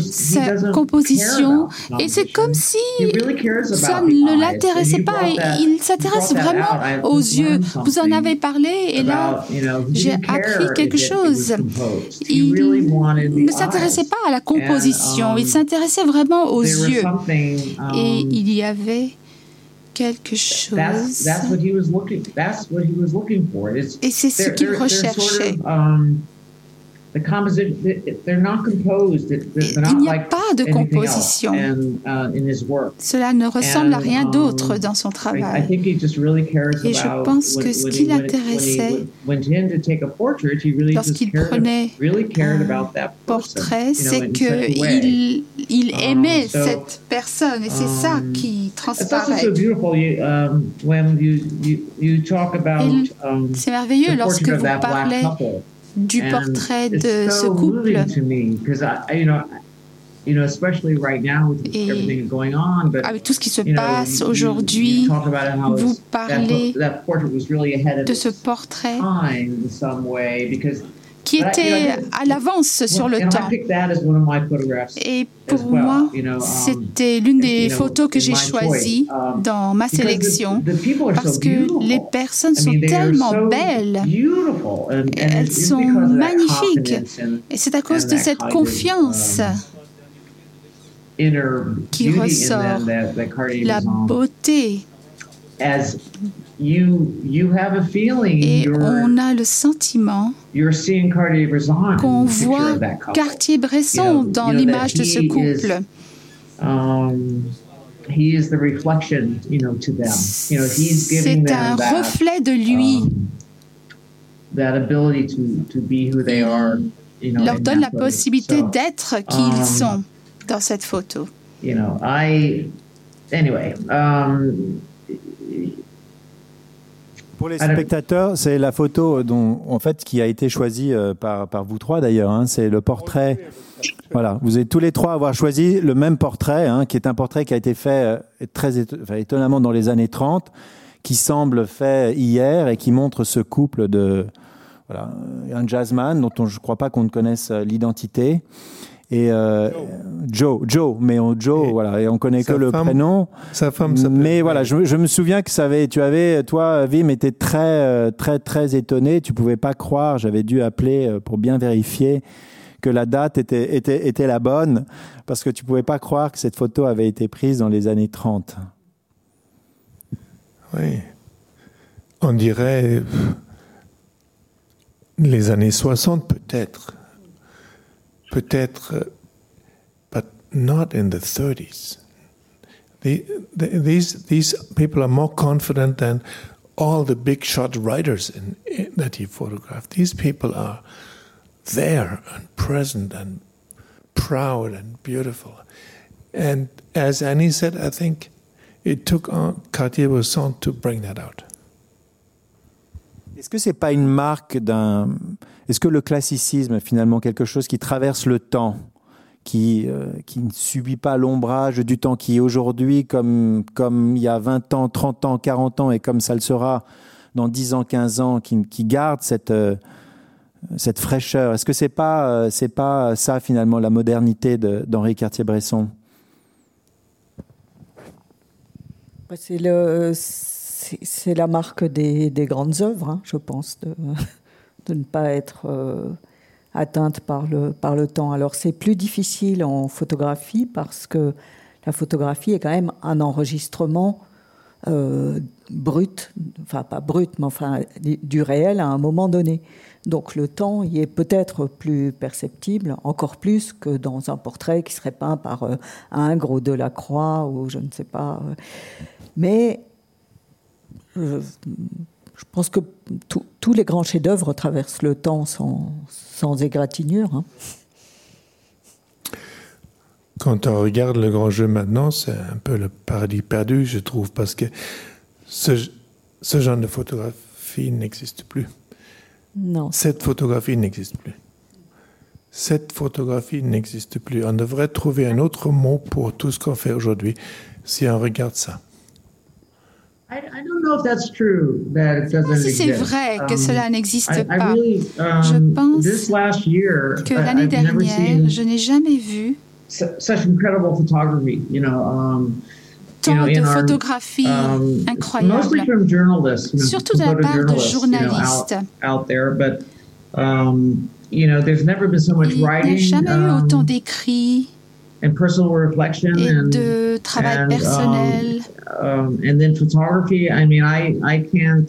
sa composition et c'est comme si ça ne l'intéressait pas. Il s'intéresse vraiment aux yeux. Vous en avez parlé et là, j'ai appris quelque chose. Il ne s'intéressait pas à la composition, il um, s'intéressait vraiment aux yeux. Et um, il y avait quelque chose. Et c'est ce qu'il recherchait. Il n'y a pas de composition. Uh, Cela ne ressemble à rien d'autre um, dans son travail. Et je pense que ce qui l'intéressait lorsqu'il prenait un portrait, c'est qu'il il aimait cette personne et c'est ça um, qui transparaît. C'est merveilleux lorsque vous parlez du portrait de ce couple. Et avec tout ce qui se passe aujourd'hui, vous parlez de ce portrait qui était à l'avance sur le temps. Et pour moi, um, c'était l'une des photos que j'ai choisies um, dans ma sélection parce que les personnes sont tellement belles, elles sont magnifiques. Et c'est à cause de cette confiance um, qui ressort, la beauté et on a le sentiment qu'on voit Cartier-Bresson dans l'image de ce couple. C'est un reflet de lui. Il leur donne la possibilité d'être qui ils um, sont dans cette photo. anyway, um, pour les spectateurs, c'est la photo dont, en fait, qui a été choisie euh, par, par vous trois d'ailleurs. Hein. c'est le portrait. Voilà, vous êtes tous les trois avoir choisi le même portrait, hein, qui est un portrait qui a été fait euh, très étonnamment dans les années 30, qui semble fait hier et qui montre ce couple de voilà, un jazzman dont je ne crois pas qu'on ne connaisse euh, l'identité et euh, Joe. Joe, mais on, Joe, voilà, et on connaît que le prénom. Sa femme Mais voilà, je, je, me souviens que ça avait, tu avais, toi, Vim, était très, euh, très, très étonné. Tu pouvais pas croire. J'avais dû appeler euh, pour bien vérifier que la date était, était, était la bonne, parce que tu pouvais pas croire que cette photo avait été prise dans les années 30. Oui. On dirait les années 60 peut-être peut-être, uh, but not in the 30s. The, the, these, these people are more confident than all the big shot writers in, in, that he photographed. These people are there and present and proud and beautiful. And as Annie said, I think it took Cartier-Bresson to bring that out. Est-ce que c'est pas une marque d'un Est-ce que le classicisme finalement quelque chose qui traverse le temps, qui, euh, qui ne subit pas l'ombrage du temps, qui aujourd'hui, comme, comme il y a 20 ans, 30 ans, 40 ans, et comme ça le sera dans 10 ans, 15 ans, qui, garde cette, euh, cette fraîcheur? Est-ce que c'est pas, euh, c'est pas ça finalement la modernité d'Henri Cartier-Bresson? C'est le c'est la marque des, des grandes œuvres, hein, je pense, de ne pas être euh, atteinte par le, par le temps. Alors c'est plus difficile en photographie parce que la photographie est quand même un enregistrement euh, brut, enfin pas brut, mais enfin du réel à un moment donné. Donc le temps y est peut-être plus perceptible, encore plus que dans un portrait qui serait peint par euh, Ingres ou Delacroix ou je ne sais pas. Mais je pense que tous les grands chefs-d'œuvre traversent le temps sans, sans égratignure. Hein. Quand on regarde le grand jeu maintenant, c'est un peu le paradis perdu, je trouve, parce que ce, ce genre de photographie n'existe plus. Non. Cette photographie n'existe plus. Cette photographie n'existe plus. On devrait trouver un autre mot pour tout ce qu'on fait aujourd'hui si on regarde ça. I, I don't know if that's true that it doesn't Si c'est vrai que Um, cela n'existe pas, really, um, Je pense this last year, que l'année dernière, je n'ai jamais vu su- such incredible photography. You know, um, tant de photographies mostly incroyables, surtout de la part de journalistes. out there. But you know, there's never been so much Il n'y a writing jamais eu autant d'écrits et and de travail and, personnel. and then photography. I mean, I I can't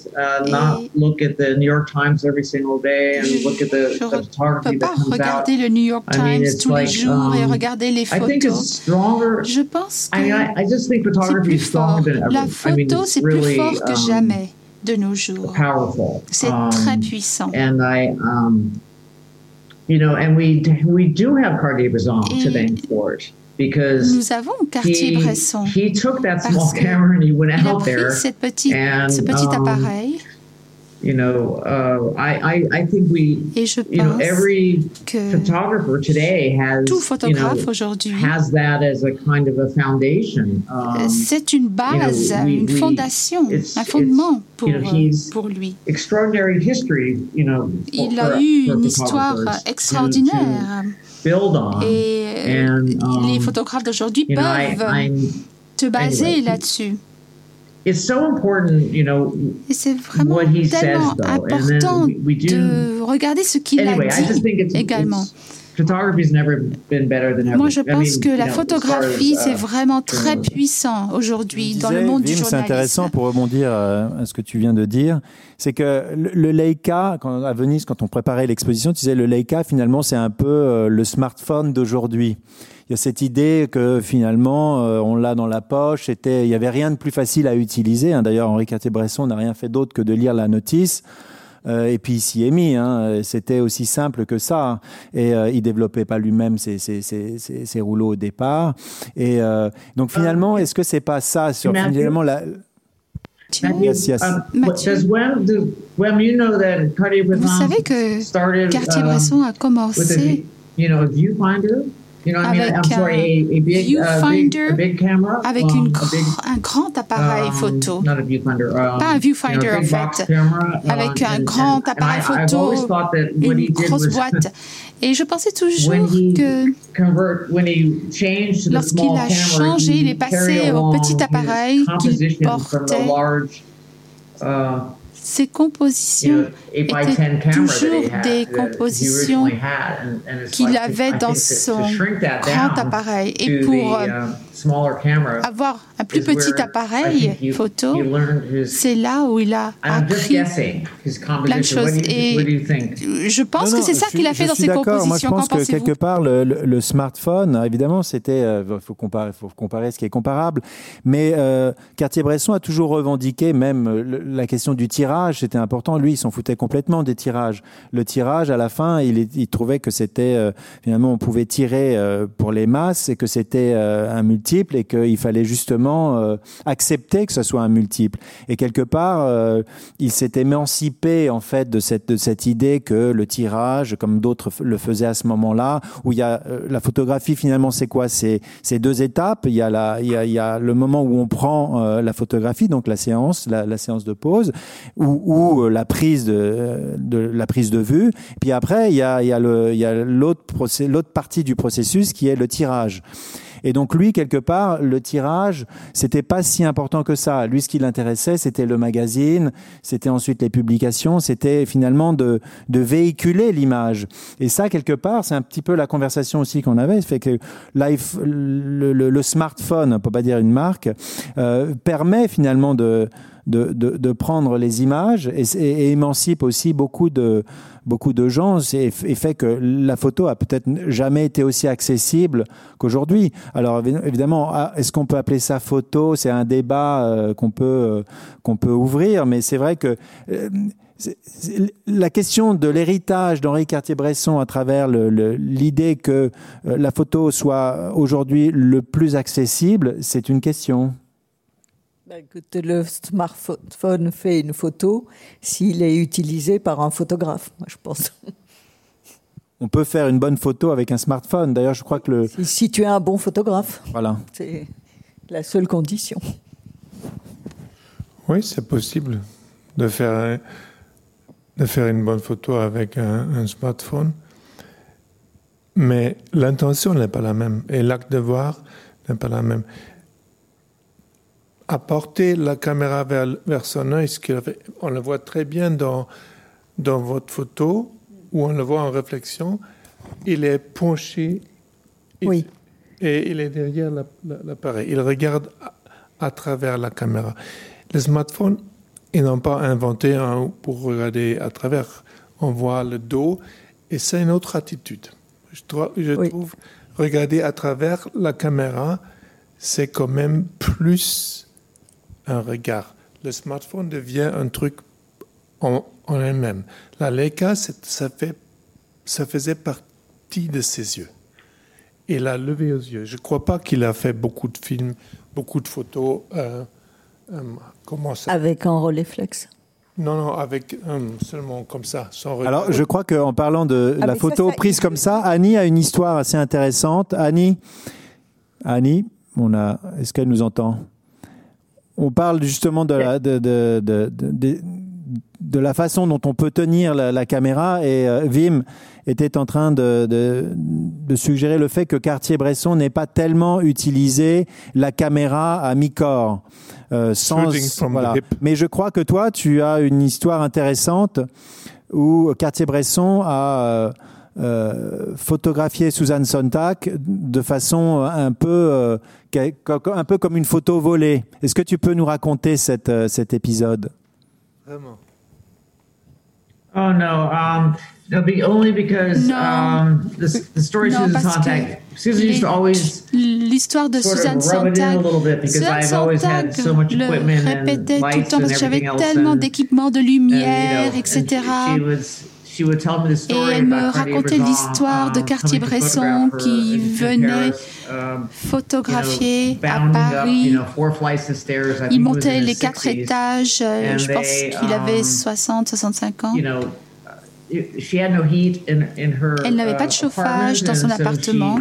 not Et- look at the New York Times every single day and Je look at the, je the ne peux photography that pas comes out. regarder le New York I mean, Times tous les jours et um, regarder les I think it's photos. stronger. Je pense I mean, I, que I just think c'est photography plus is stronger fort. than ever. La I mean, photo, it's c'est plus fort que um, jamais de nos jours. powerful. C'est Um, très puissant. And I, um, you know, and we we do have Cartier-Bresson to thank for it because Nous avons he, Cartier-Bresson. he took that small camera and he went out there. petite, and, ce petit um, appareil You know, uh, I, I I think we, et je you know, pense every que photographer today has tout you know photographe aujourd'hui, has that as a kind of a foundation. Um, c'est une base, we- une fondation, un fondement pour, you know, he's- pour lui. extraordinary history, you know. Il for- a eu for une histoire to- extraordinaire to build on. et And, um, les photographes d'aujourd'hui you know, I, peuvent baser anyway. là-dessus. It's so important, you know. Et c'est vraiment What he tellement says, important we- we do- de regarder ce qu'il Anyway, a I just think dit it's, également. it's photography's never been better than ever. Moi, je I pense que la photographie, c'est uh, vraiment très euh, puissant aujourd'hui dans le monde du Wim, C'est journalisme. intéressant pour rebondir euh, à ce que tu viens de dire. C'est que le, le Leica, quand, à Venise, quand on préparait l'exposition, tu disais le Leica, finalement, c'est un peu euh, le smartphone d'aujourd'hui. Il y a cette idée que finalement, euh, on l'a dans la poche. C'était, il y avait rien de plus facile à utiliser. hein. D'ailleurs, Henri Cartier-Bresson n'a rien fait d'autre que de lire la notice. Euh, et puis il s'y est mis. hein. C'était aussi simple que ça. Et euh, il développait pas lui-même ses, ses, ses, ses- ses rouleaux au départ. Et euh, donc finalement, est-ce que c'est pas ça sur finalement la Yes, yes. um, Mathieu? Cartier-Bresson Vous savez que started Cartier-Bresson um, a, commencé you know, a viewfinder. You know, I mean, Avec I'm sorry, a, a big, uh, big, viewfinder a big camera? avec um, une gr- big, un grand appareil um, photo. Not a viewfinder. Um, Pas un viewfinder, you know, big en fait. camera, um, Avec un and- grand and- and appareil I've photo, Une grosse boîte. Et je pensais toujours que Lorsqu'il a changé, il est passé au petit appareil qu'il portait. uh, ses you compositions know, 8 by 10 étaient toujours des compositions qu'il avait dans son grand appareil. Et pour the, euh, smaller camera avoir un plus petit appareil photo, c'est là où il a I'm just appris. guessing his composition. What choses. do you, Et? Je pense Non, que c'est ça qu'il a fait je dans suis ses d'accord. compositions. Moi, je Qu'en pense que quelque part, le, le- le smartphone, évidemment, c'était, il faut comparer, faut comparer ce qui est comparable. Mais euh, Cartier-Bresson a toujours revendiqué, même euh, le- la question du tirage, c'était important. Lui, il s'en foutait complètement des tirages. Le tirage, à la fin, il, trouvait que c'était euh, finalement, on pouvait tirer euh, pour les masses et que c'était euh, un et qu'il fallait justement euh, accepter que ce soit un multiple. Et quelque part, euh, il s'est émancipé en fait de cette de cette idée que le tirage, comme d'autres le faisaient à ce moment-là, où il y a euh, la photographie finalement, c'est quoi? C'est deux étapes. Il y a la il y a, il y a le moment où on prend euh, la photographie, donc la séance, la, la séance de pause, ou, ou euh, la prise de, de la prise de vue. Puis après, il y a il y a le il y a l'autre l'autre partie du processus qui est le tirage. Et donc lui, quelque part, le tirage, c'était pas si important que ça. Lui, ce qui l'intéressait, c'était le magazine, c'était ensuite les publications, c'était finalement de, de véhiculer l'image. Et ça, quelque part, c'est un petit peu la conversation aussi qu'on avait. Fait que le, le- le smartphone, on peut pas dire une marque, euh, permet finalement de, de, de, prendre les images et, émancipe aussi beaucoup de beaucoup de gens et, fait que la photo a peut-être jamais été aussi accessible qu'aujourd'hui. Alors évi- évidemment, ah, est-ce qu'on peut appeler ça photo? C'est un débat euh, qu'on peut euh, qu'on peut ouvrir, mais c'est vrai que euh, la question de l'héritage d'Henri Cartier-Bresson à travers l'idée que la photo soit aujourd'hui le plus accessible, c'est une question. Ben, que le smartphone fait une photo s'il est utilisé par un photographe, moi, je pense. On peut faire une bonne photo avec un smartphone. D'ailleurs, je crois que le. Si, si tu es un bon photographe. Voilà. C'est la seule condition. Oui, c'est possible de faire, de faire une bonne photo avec un, un smartphone. Mais l'intention n'est pas la même. Et l'acte de voir n'est pas la même apporter la caméra vers, vers son œil, ce on le voit très bien dans, dans votre photo, où on le voit en réflexion, il est penché oui. et il est derrière l'appareil. Il regarde à, travers la caméra. Les smartphones, ils n'ont pas inventé un pour regarder à travers. On voit le dos et c'est une autre attitude. Je, je trouve regarder à travers la caméra, c'est quand même plus un regard. Le smartphone devient un truc en, en elle-même. La Leica, ça, fait, ça faisait partie de ses yeux. Il a levé aux yeux. Je ne crois pas qu'il a fait beaucoup de films, beaucoup de photos. Euh, euh, comment ça Avec un Rolleiflex? Non, non, avec euh, seulement comme ça, sans Alors, je crois qu'en parlant de la photo prise comme ça, Annie a une histoire assez intéressante. Annie, Annie, on a, est-ce qu'elle nous entend? On parle justement de la, de, de, de, de, la façon dont on peut tenir la, caméra et euh, Vim était en train de, suggérer le fait que Cartier-Bresson n'ait pas tellement utilisé la caméra à mi-corps. Euh, sans, voilà. Mais je crois que toi, tu as une histoire intéressante où Cartier-Bresson a... Euh, euh, photographier Suzanne Sontag de façon un peu, euh, un peu comme une photo volée. Est-ce que tu peux nous raconter cette, euh, cet épisode? Vraiment Oh no, um, no be, only because um, the, the story of Susan Sontag. Susan used to always l'histoire de Suzanne Sontag. Suzanne Sontag le répétait tout le temps parce que j'avais tellement d'équipements de lumière, etc. Et elle me racontait l'histoire de Cartier-Bresson qui venait um, photographier à Paris. Il montait les quatre étages, euh, je pense qu'il avait 60, um, 65 ans. Elle n'avait pas de uh, chauffage dans son appartement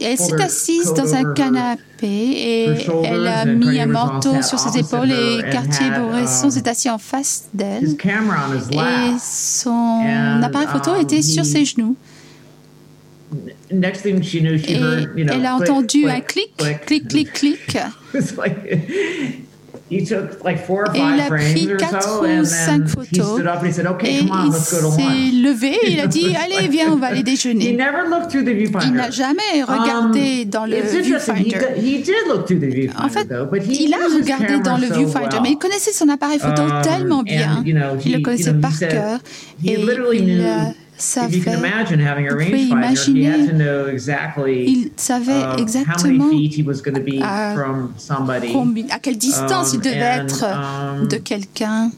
elle s'est assise dans un canapé et elle a mis un manteau sur ses épaules et Cartier-Bresson um, s'est assis en face d'elle et son appareil photo um, était sur ses genoux. Et elle a entendu un clic, clic, clic, clic. Et il a pris quatre ou cinq photos. Et il s'est levé et il a dit Allez, viens, on va aller déjeuner. Il n'a jamais regardé um, dans le viewfinder. En fait, il a regardé dans le viewfinder, mais il connaissait son appareil photo um, tellement bien. Il le connaissait par cœur. Et il savait, vous pouvez imaginer, il savait um, exactement à, quelle distance il devait être de quelqu'un.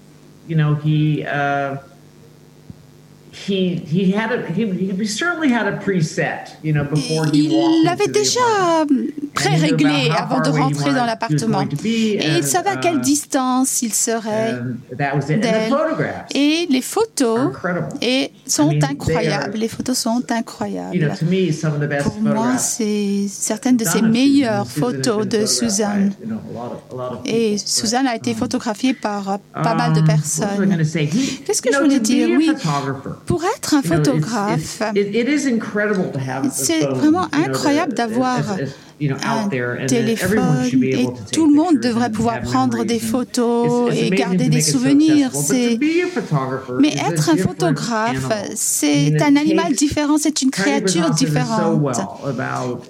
You know, he, uh, il avait déjà pré-réglé avant de rentrer dans l'appartement. Et il savait à quelle uh, distance il serait d'elle. Et les photos et sont incroyables. Les photos sont incroyables. Pour moi, c'est certaines de ses meilleures photos de Suzanne. Et Suzanne a été photographiée par pas mal de um, personnes. Qu'est-ce que je voulais dire? Oui, pour être un photographe, c'est vraiment incroyable d'avoir un téléphone et tout le monde devrait pouvoir prendre des photos et garder des souvenirs. Mais être un photographe, c'est un animal différent, c'est une créature différente.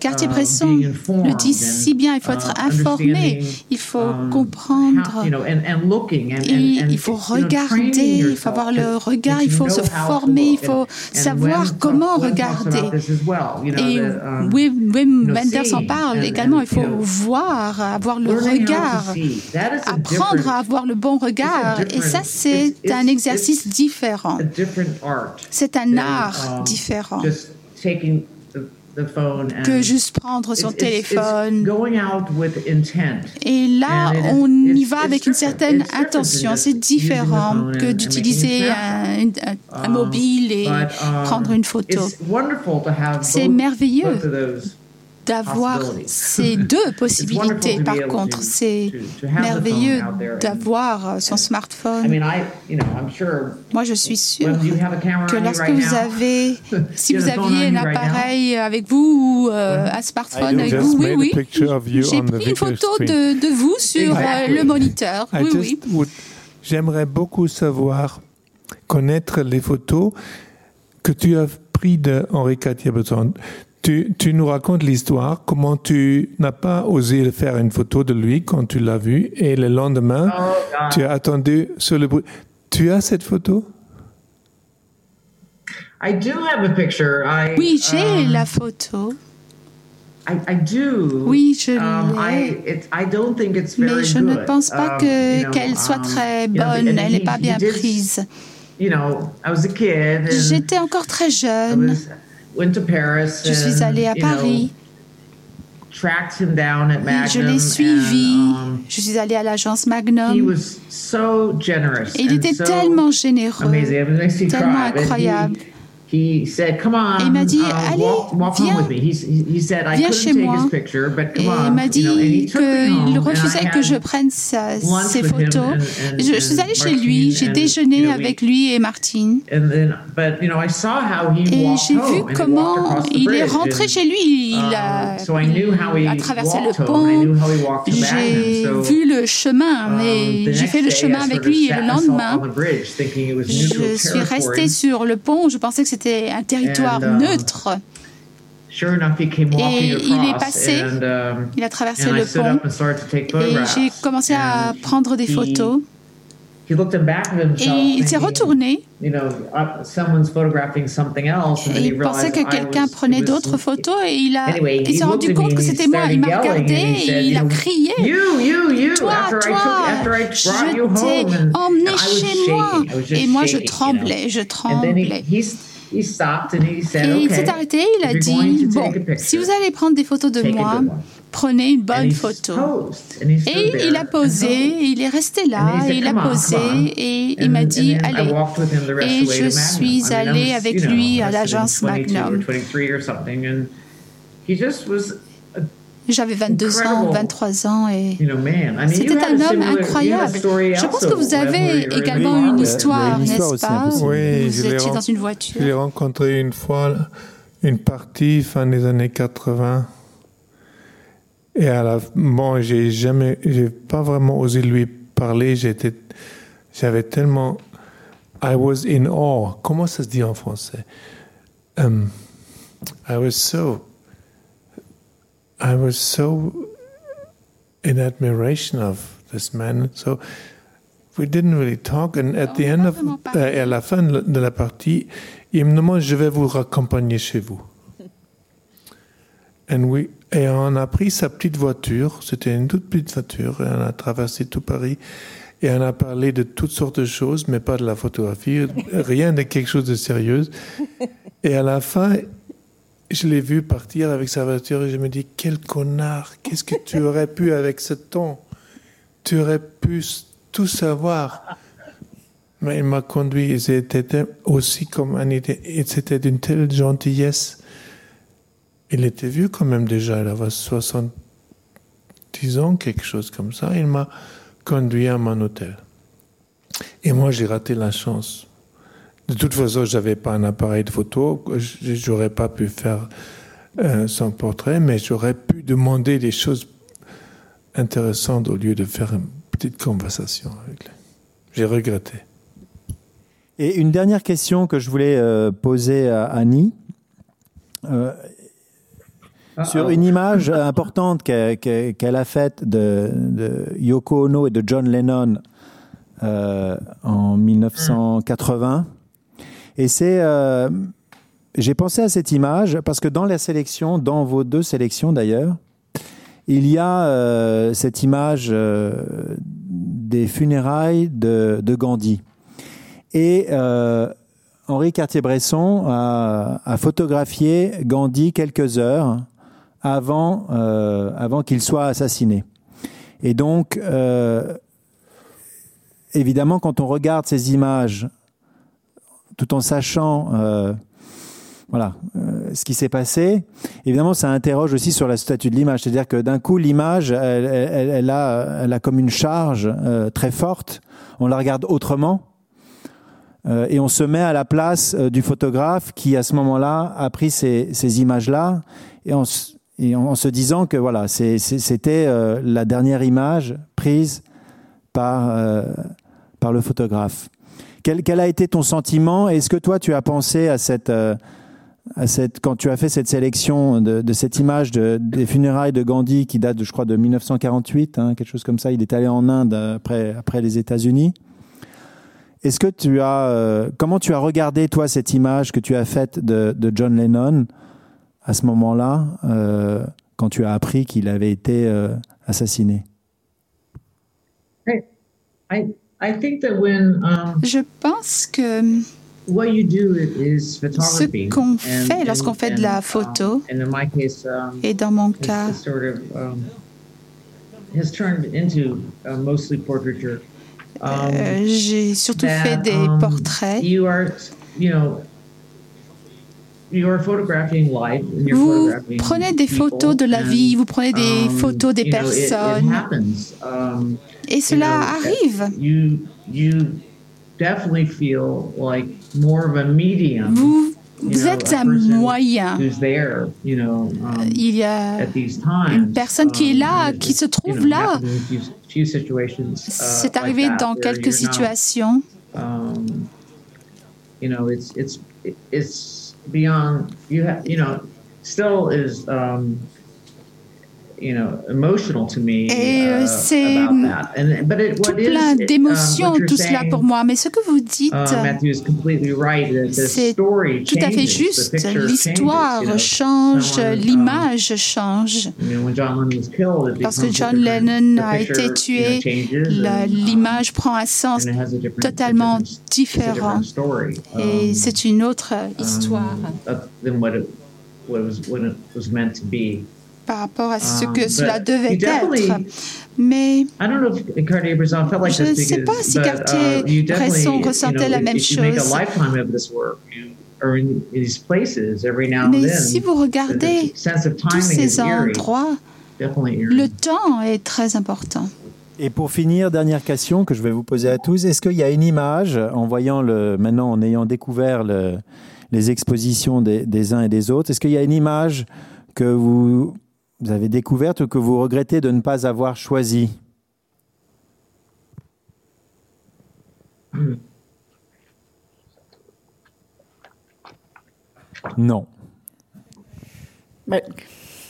Cartier-Bresson um, le dit si bien, il faut être uh, informé, il faut um, comprendre, il faut regarder, il faut avoir le regard, il faut se former, il faut savoir comment regarder. Et Wim Wenders en parle également. Il faut voir, avoir le regard, apprendre à avoir le bon regard. Et ça, c'est un exercice différent. C'est un art um, différent. que juste prendre son téléphone. Et là, on y va avec une certaine intention. C'est différent que d'utiliser un, un, mobile et um, prendre une photo. C'est merveilleux d'avoir ces deux possibilités. Par contre, c'est merveilleux d'avoir son smartphone. Moi, je suis sûre que lorsque vous avez, si vous aviez un appareil avec vous ou euh, un smartphone avec vous, oui, oui, j'ai pris une photo de, de vous sur euh, le moniteur. Oui, oui. J'aimerais beaucoup savoir, connaître les photos que tu as prises de Henri Cartier-Bresson. Tu, tu, nous racontes l'histoire, comment tu n'as pas osé faire une photo de lui quand tu l'as vu et le lendemain, oh, tu as attendu sur le bruit. Tu as cette photo? I do have a picture. I, oui, j'ai um, la photo. I, I do. Oui, je um, l'ai. Mais je ne pense pas um, que you know, qu'elle soit um, très bonne. You know, Elle n'est pas bien prise. You know, I was a kid. J'étais encore très jeune. Je suis allée à Paris. je l'ai suivi. Um, je suis allée à l'agence Magnum. Et il était tellement généreux, tellement incroyable il m'a dit, allez, viens, viens chez moi. Et il m'a dit qu'il refusait que je prenne ses photos. Je, suis allée chez lui, j'ai déjeuné avec lui et Martine. Et j'ai vu comment il est rentré chez lui. Il a, il a traversé le pont. J'ai vu le chemin, um, mais j'ai fait le chemin avec lui et le lendemain, je suis restée sur le pont. Je pensais que c'était c'était un territoire um, neutre. Et il est passé, um, il a traversé le pont, et j'ai commencé à prendre des photos. Et il s'est retourné. Et il pensait que quelqu'un prenait d'autres photos et il, a, il s'est rendu compte que c'était moi. Il m'a regardé et il a crié Toi, toi, je t'ai emmené chez moi. Et moi, je tremblais, je tremblais. Et il s'est arrêté, il a dit, bon, si vous allez prendre des photos de moi, prenez une bonne photo. Et il a posé, il est resté là, et il a posé, et il m'a dit, allez. Et je suis allée avec lui à l'agence Magnum. J'avais 22 ans, 23 ans et c'était un homme incroyable. Je pense que vous avez également une histoire, n'est-ce pas? Oui, vous étiez dans une voiture. Je l'ai rencontré une fois, une partie fin des années 80. Et à la, bon, j'ai jamais, j'ai pas vraiment osé lui parler. J'étais, j'avais tellement, I was in awe. Comment ça se dit en français? Um, I was so I was so in admiration of this man. So we didn't really talk. And at the end of, euh, à la fin de la partie, il me demande, je vais vous raccompagner chez vous. And we, et on a pris sa petite voiture, c'était une toute petite voiture, et on a traversé tout Paris, et on a parlé de toutes sortes de choses, mais pas de la photographie, rien de quelque chose de sérieux. Et à la fin, je l'ai vu partir avec sa voiture et je me dis, quel connard, qu'est-ce que tu aurais pu avec ce ton? Tu aurais pu tout savoir. Mais il m'a conduit, c'était aussi comme un c'était d'une telle gentillesse. Il était vieux quand même déjà, il avait 70 ans, quelque chose comme ça. Il m'a conduit à mon hôtel. Et moi, j'ai raté la chance. De toute façon, je n'avais pas un appareil de photo, je n'aurais pas pu faire euh, son portrait, mais j'aurais pu demander des choses intéressantes au lieu de faire une petite conversation avec lui. J'ai regretté. Et une dernière question que je voulais euh, poser à Annie. Euh, ah, sur ah. une image importante qu'elle a faite de, de, Yoko Ono et de John Lennon en 1980. Et c'est, euh, j'ai pensé à cette image parce que dans la sélection, dans vos deux sélections d'ailleurs, il y a euh, cette image euh, des funérailles de, Gandhi. Et Henri Cartier-Bresson a, photographié Gandhi quelques heures avant, avant qu'il soit assassiné. Et donc, évidemment, quand on regarde ces images, tout en sachant euh, voilà, ce qui s'est passé, évidemment, ça interroge aussi sur la statue de l'image. C'est-à-dire que d'un coup, l'image, elle, a, comme une charge très forte. On la regarde autrement. et on se met à la place du photographe qui, à ce moment-là, a pris ces, images-là. Et en, se disant que voilà, c'était euh, la dernière image prise par, euh, par le photographe. Quel, a été ton sentiment Est-ce que toi, tu as pensé à cette, euh, à cette, quand tu as fait cette sélection de, cette image de, des funérailles de Gandhi qui date, je crois, de 1948, hein, quelque chose comme ça. Il est allé en Inde après, après les États-Unis. Est-ce que tu as, comment tu as regardé toi cette image que tu as faite de, John Lennon à ce moment-là, euh, quand tu as appris qu'il avait été euh, assassiné? Je pense que ce qu'on fait lorsqu'on fait de la um, photo, um, et dans mon cas, euh, j'ai surtout fait des portraits. Vous prenez des photos de la vie, vous prenez des um, photos des personnes. Um, et cela arrive. Vous, vous êtes un moyen. Um, Il y a une personne qui est là, qui se trouve là. C'est uh, arrivé dans quelques situations. You know, it's, it's, it's, beyond you have you know still is um, you know, emotional to me, Et c'est tout plein um, d'émotions, tout cela pour moi. Mais ce que vous dites, uh, c'est tout à fait juste. L'histoire change, l'image change. Parce que John Lennon a été tué, l'image prend un sens totalement différent. Et um, c'est une autre histoire par rapport à ce que um, cela devait être. Mais je ne sais pas si uh, Cartier-Bresson ressentait la même chose. Mais si vous regardez tous ces endroits, le temps est très important. Et pour finir, dernière question que je vais vous poser à tous. Est-ce qu'il y a une image, en voyant le, maintenant en ayant découvert le, les expositions des, des uns et des autres, est-ce qu'il y a une image que vous vous avez découverte ou que vous regrettez de ne pas avoir choisi Non.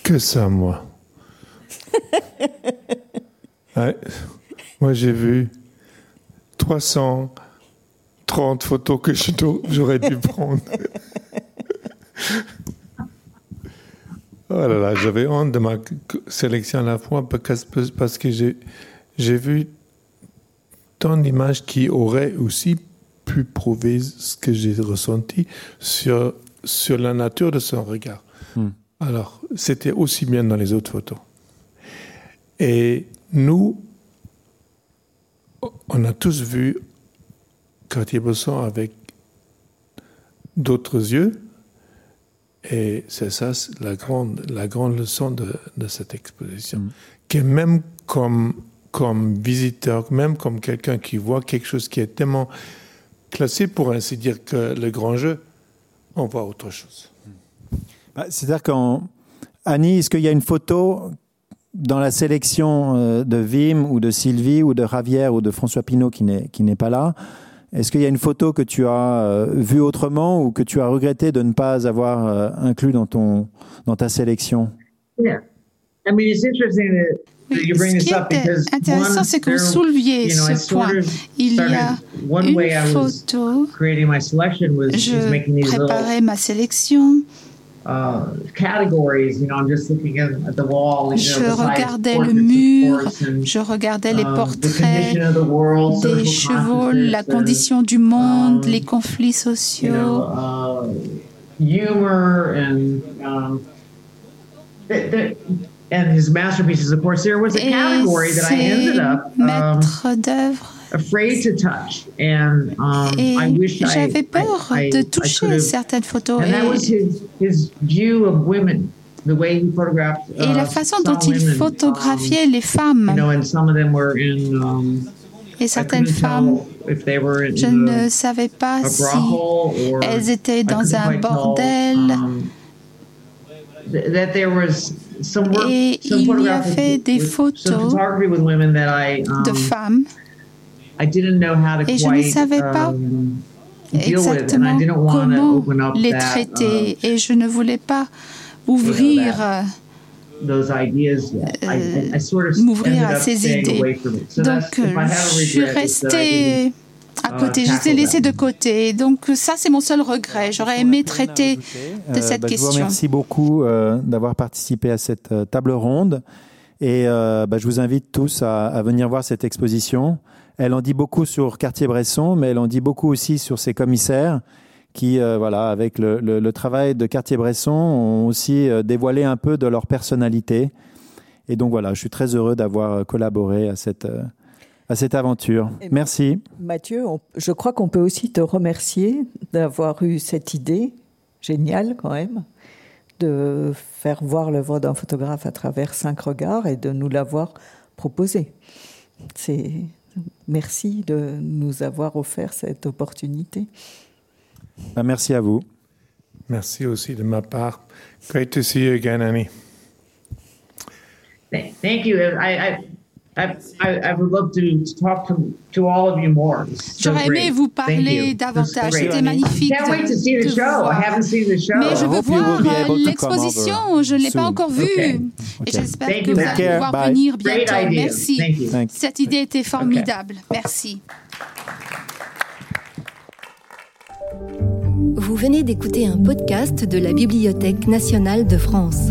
Que ça, moi? Moi, j'ai vu 330 photos que j'aurais dû prendre. Oh là là, j'avais honte de ma sélection à la fois parce que j'ai vu tant d'images qui auraient aussi pu prouver ce que j'ai ressenti sur, sur la nature de son regard. Hmm. Alors, c'était aussi bien dans les autres photos. Et nous, on a tous vu Cartier-Bresson avec d'autres yeux, et c'est ça la grande, la grande leçon de, de cette exposition. Mm. Que même comme, comme visiteur, même comme quelqu'un qui voit quelque chose qui est tellement classé, pour ainsi dire, que le grand jeu, on voit autre chose. Bah, c'est-à-dire qu'en. Annie, est-ce qu'il y a une photo dans la sélection euh, de Vim ou de Sylvie ou de Javier ou de François Pinault qui n'est pas là est-ce qu'il y a une photo que tu as euh, vue autrement ou que tu as regretté de ne pas avoir euh, inclus dans, ton, dans ta séletion yeah. I mean, it's interesting that ce qui est intéressant, c'est que vous souleviez ce point. Il y a une photo. Je préparais ma sélection Je regardais le mur, je regardais les portraits des chevaux, la condition du monde, les conflits sociaux. humor and um, and wish j'avais peur de toucher certaines photos. And that was his his view of women. The way he photographed, uh, et la façon dont il photographiait um, les femmes. You know, and some of them were in. Um, et certaines femmes, je ne savais pas si elles étaient dans un bordel. Um, that there was et il y avait des photos de femmes et je ne savais pas um, exactement comment les traiter uh, et je ne voulais pas ouvrir euh, m'ouvrir à ces idées. Donc, je suis restée à côté. Je les ai laissés de côté. Donc ça, c'est mon seul regret. J'aurais aimé traiter de euh, cette bah, question. Je vous remercie beaucoup euh, d'avoir participé à cette euh, table ronde. Et bah, je vous invite tous à, venir voir cette exposition. Elle en dit beaucoup sur Cartier-Bresson, mais elle en dit beaucoup aussi sur ses commissaires qui, voilà, avec le, le, travail de Cartier-Bresson, ont aussi dévoilé un peu de leur personnalité. Et donc voilà, je suis très heureux d'avoir collaboré à cette à cette aventure. Merci. Mathieu, je crois qu'on peut aussi te remercier d'avoir eu cette idée géniale quand même de faire voir l'œuvre d'un photographe à travers cinq regards et de nous l'avoir proposé. C'est merci de nous avoir offert cette opportunité. Ben, merci à vous. Merci aussi de ma part. Great to see you again, Annie. Thank you. I, I... J'aurais aimé vous parler davantage. C'était magnifique de, de voir. Mais je veux voir l'exposition. Je ne l'ai pas encore vue. Et j'espère que vous allez pouvoir venir bientôt. Merci. Cette idée était formidable. Merci. Vous venez d'écouter un podcast de la Bibliothèque nationale de France.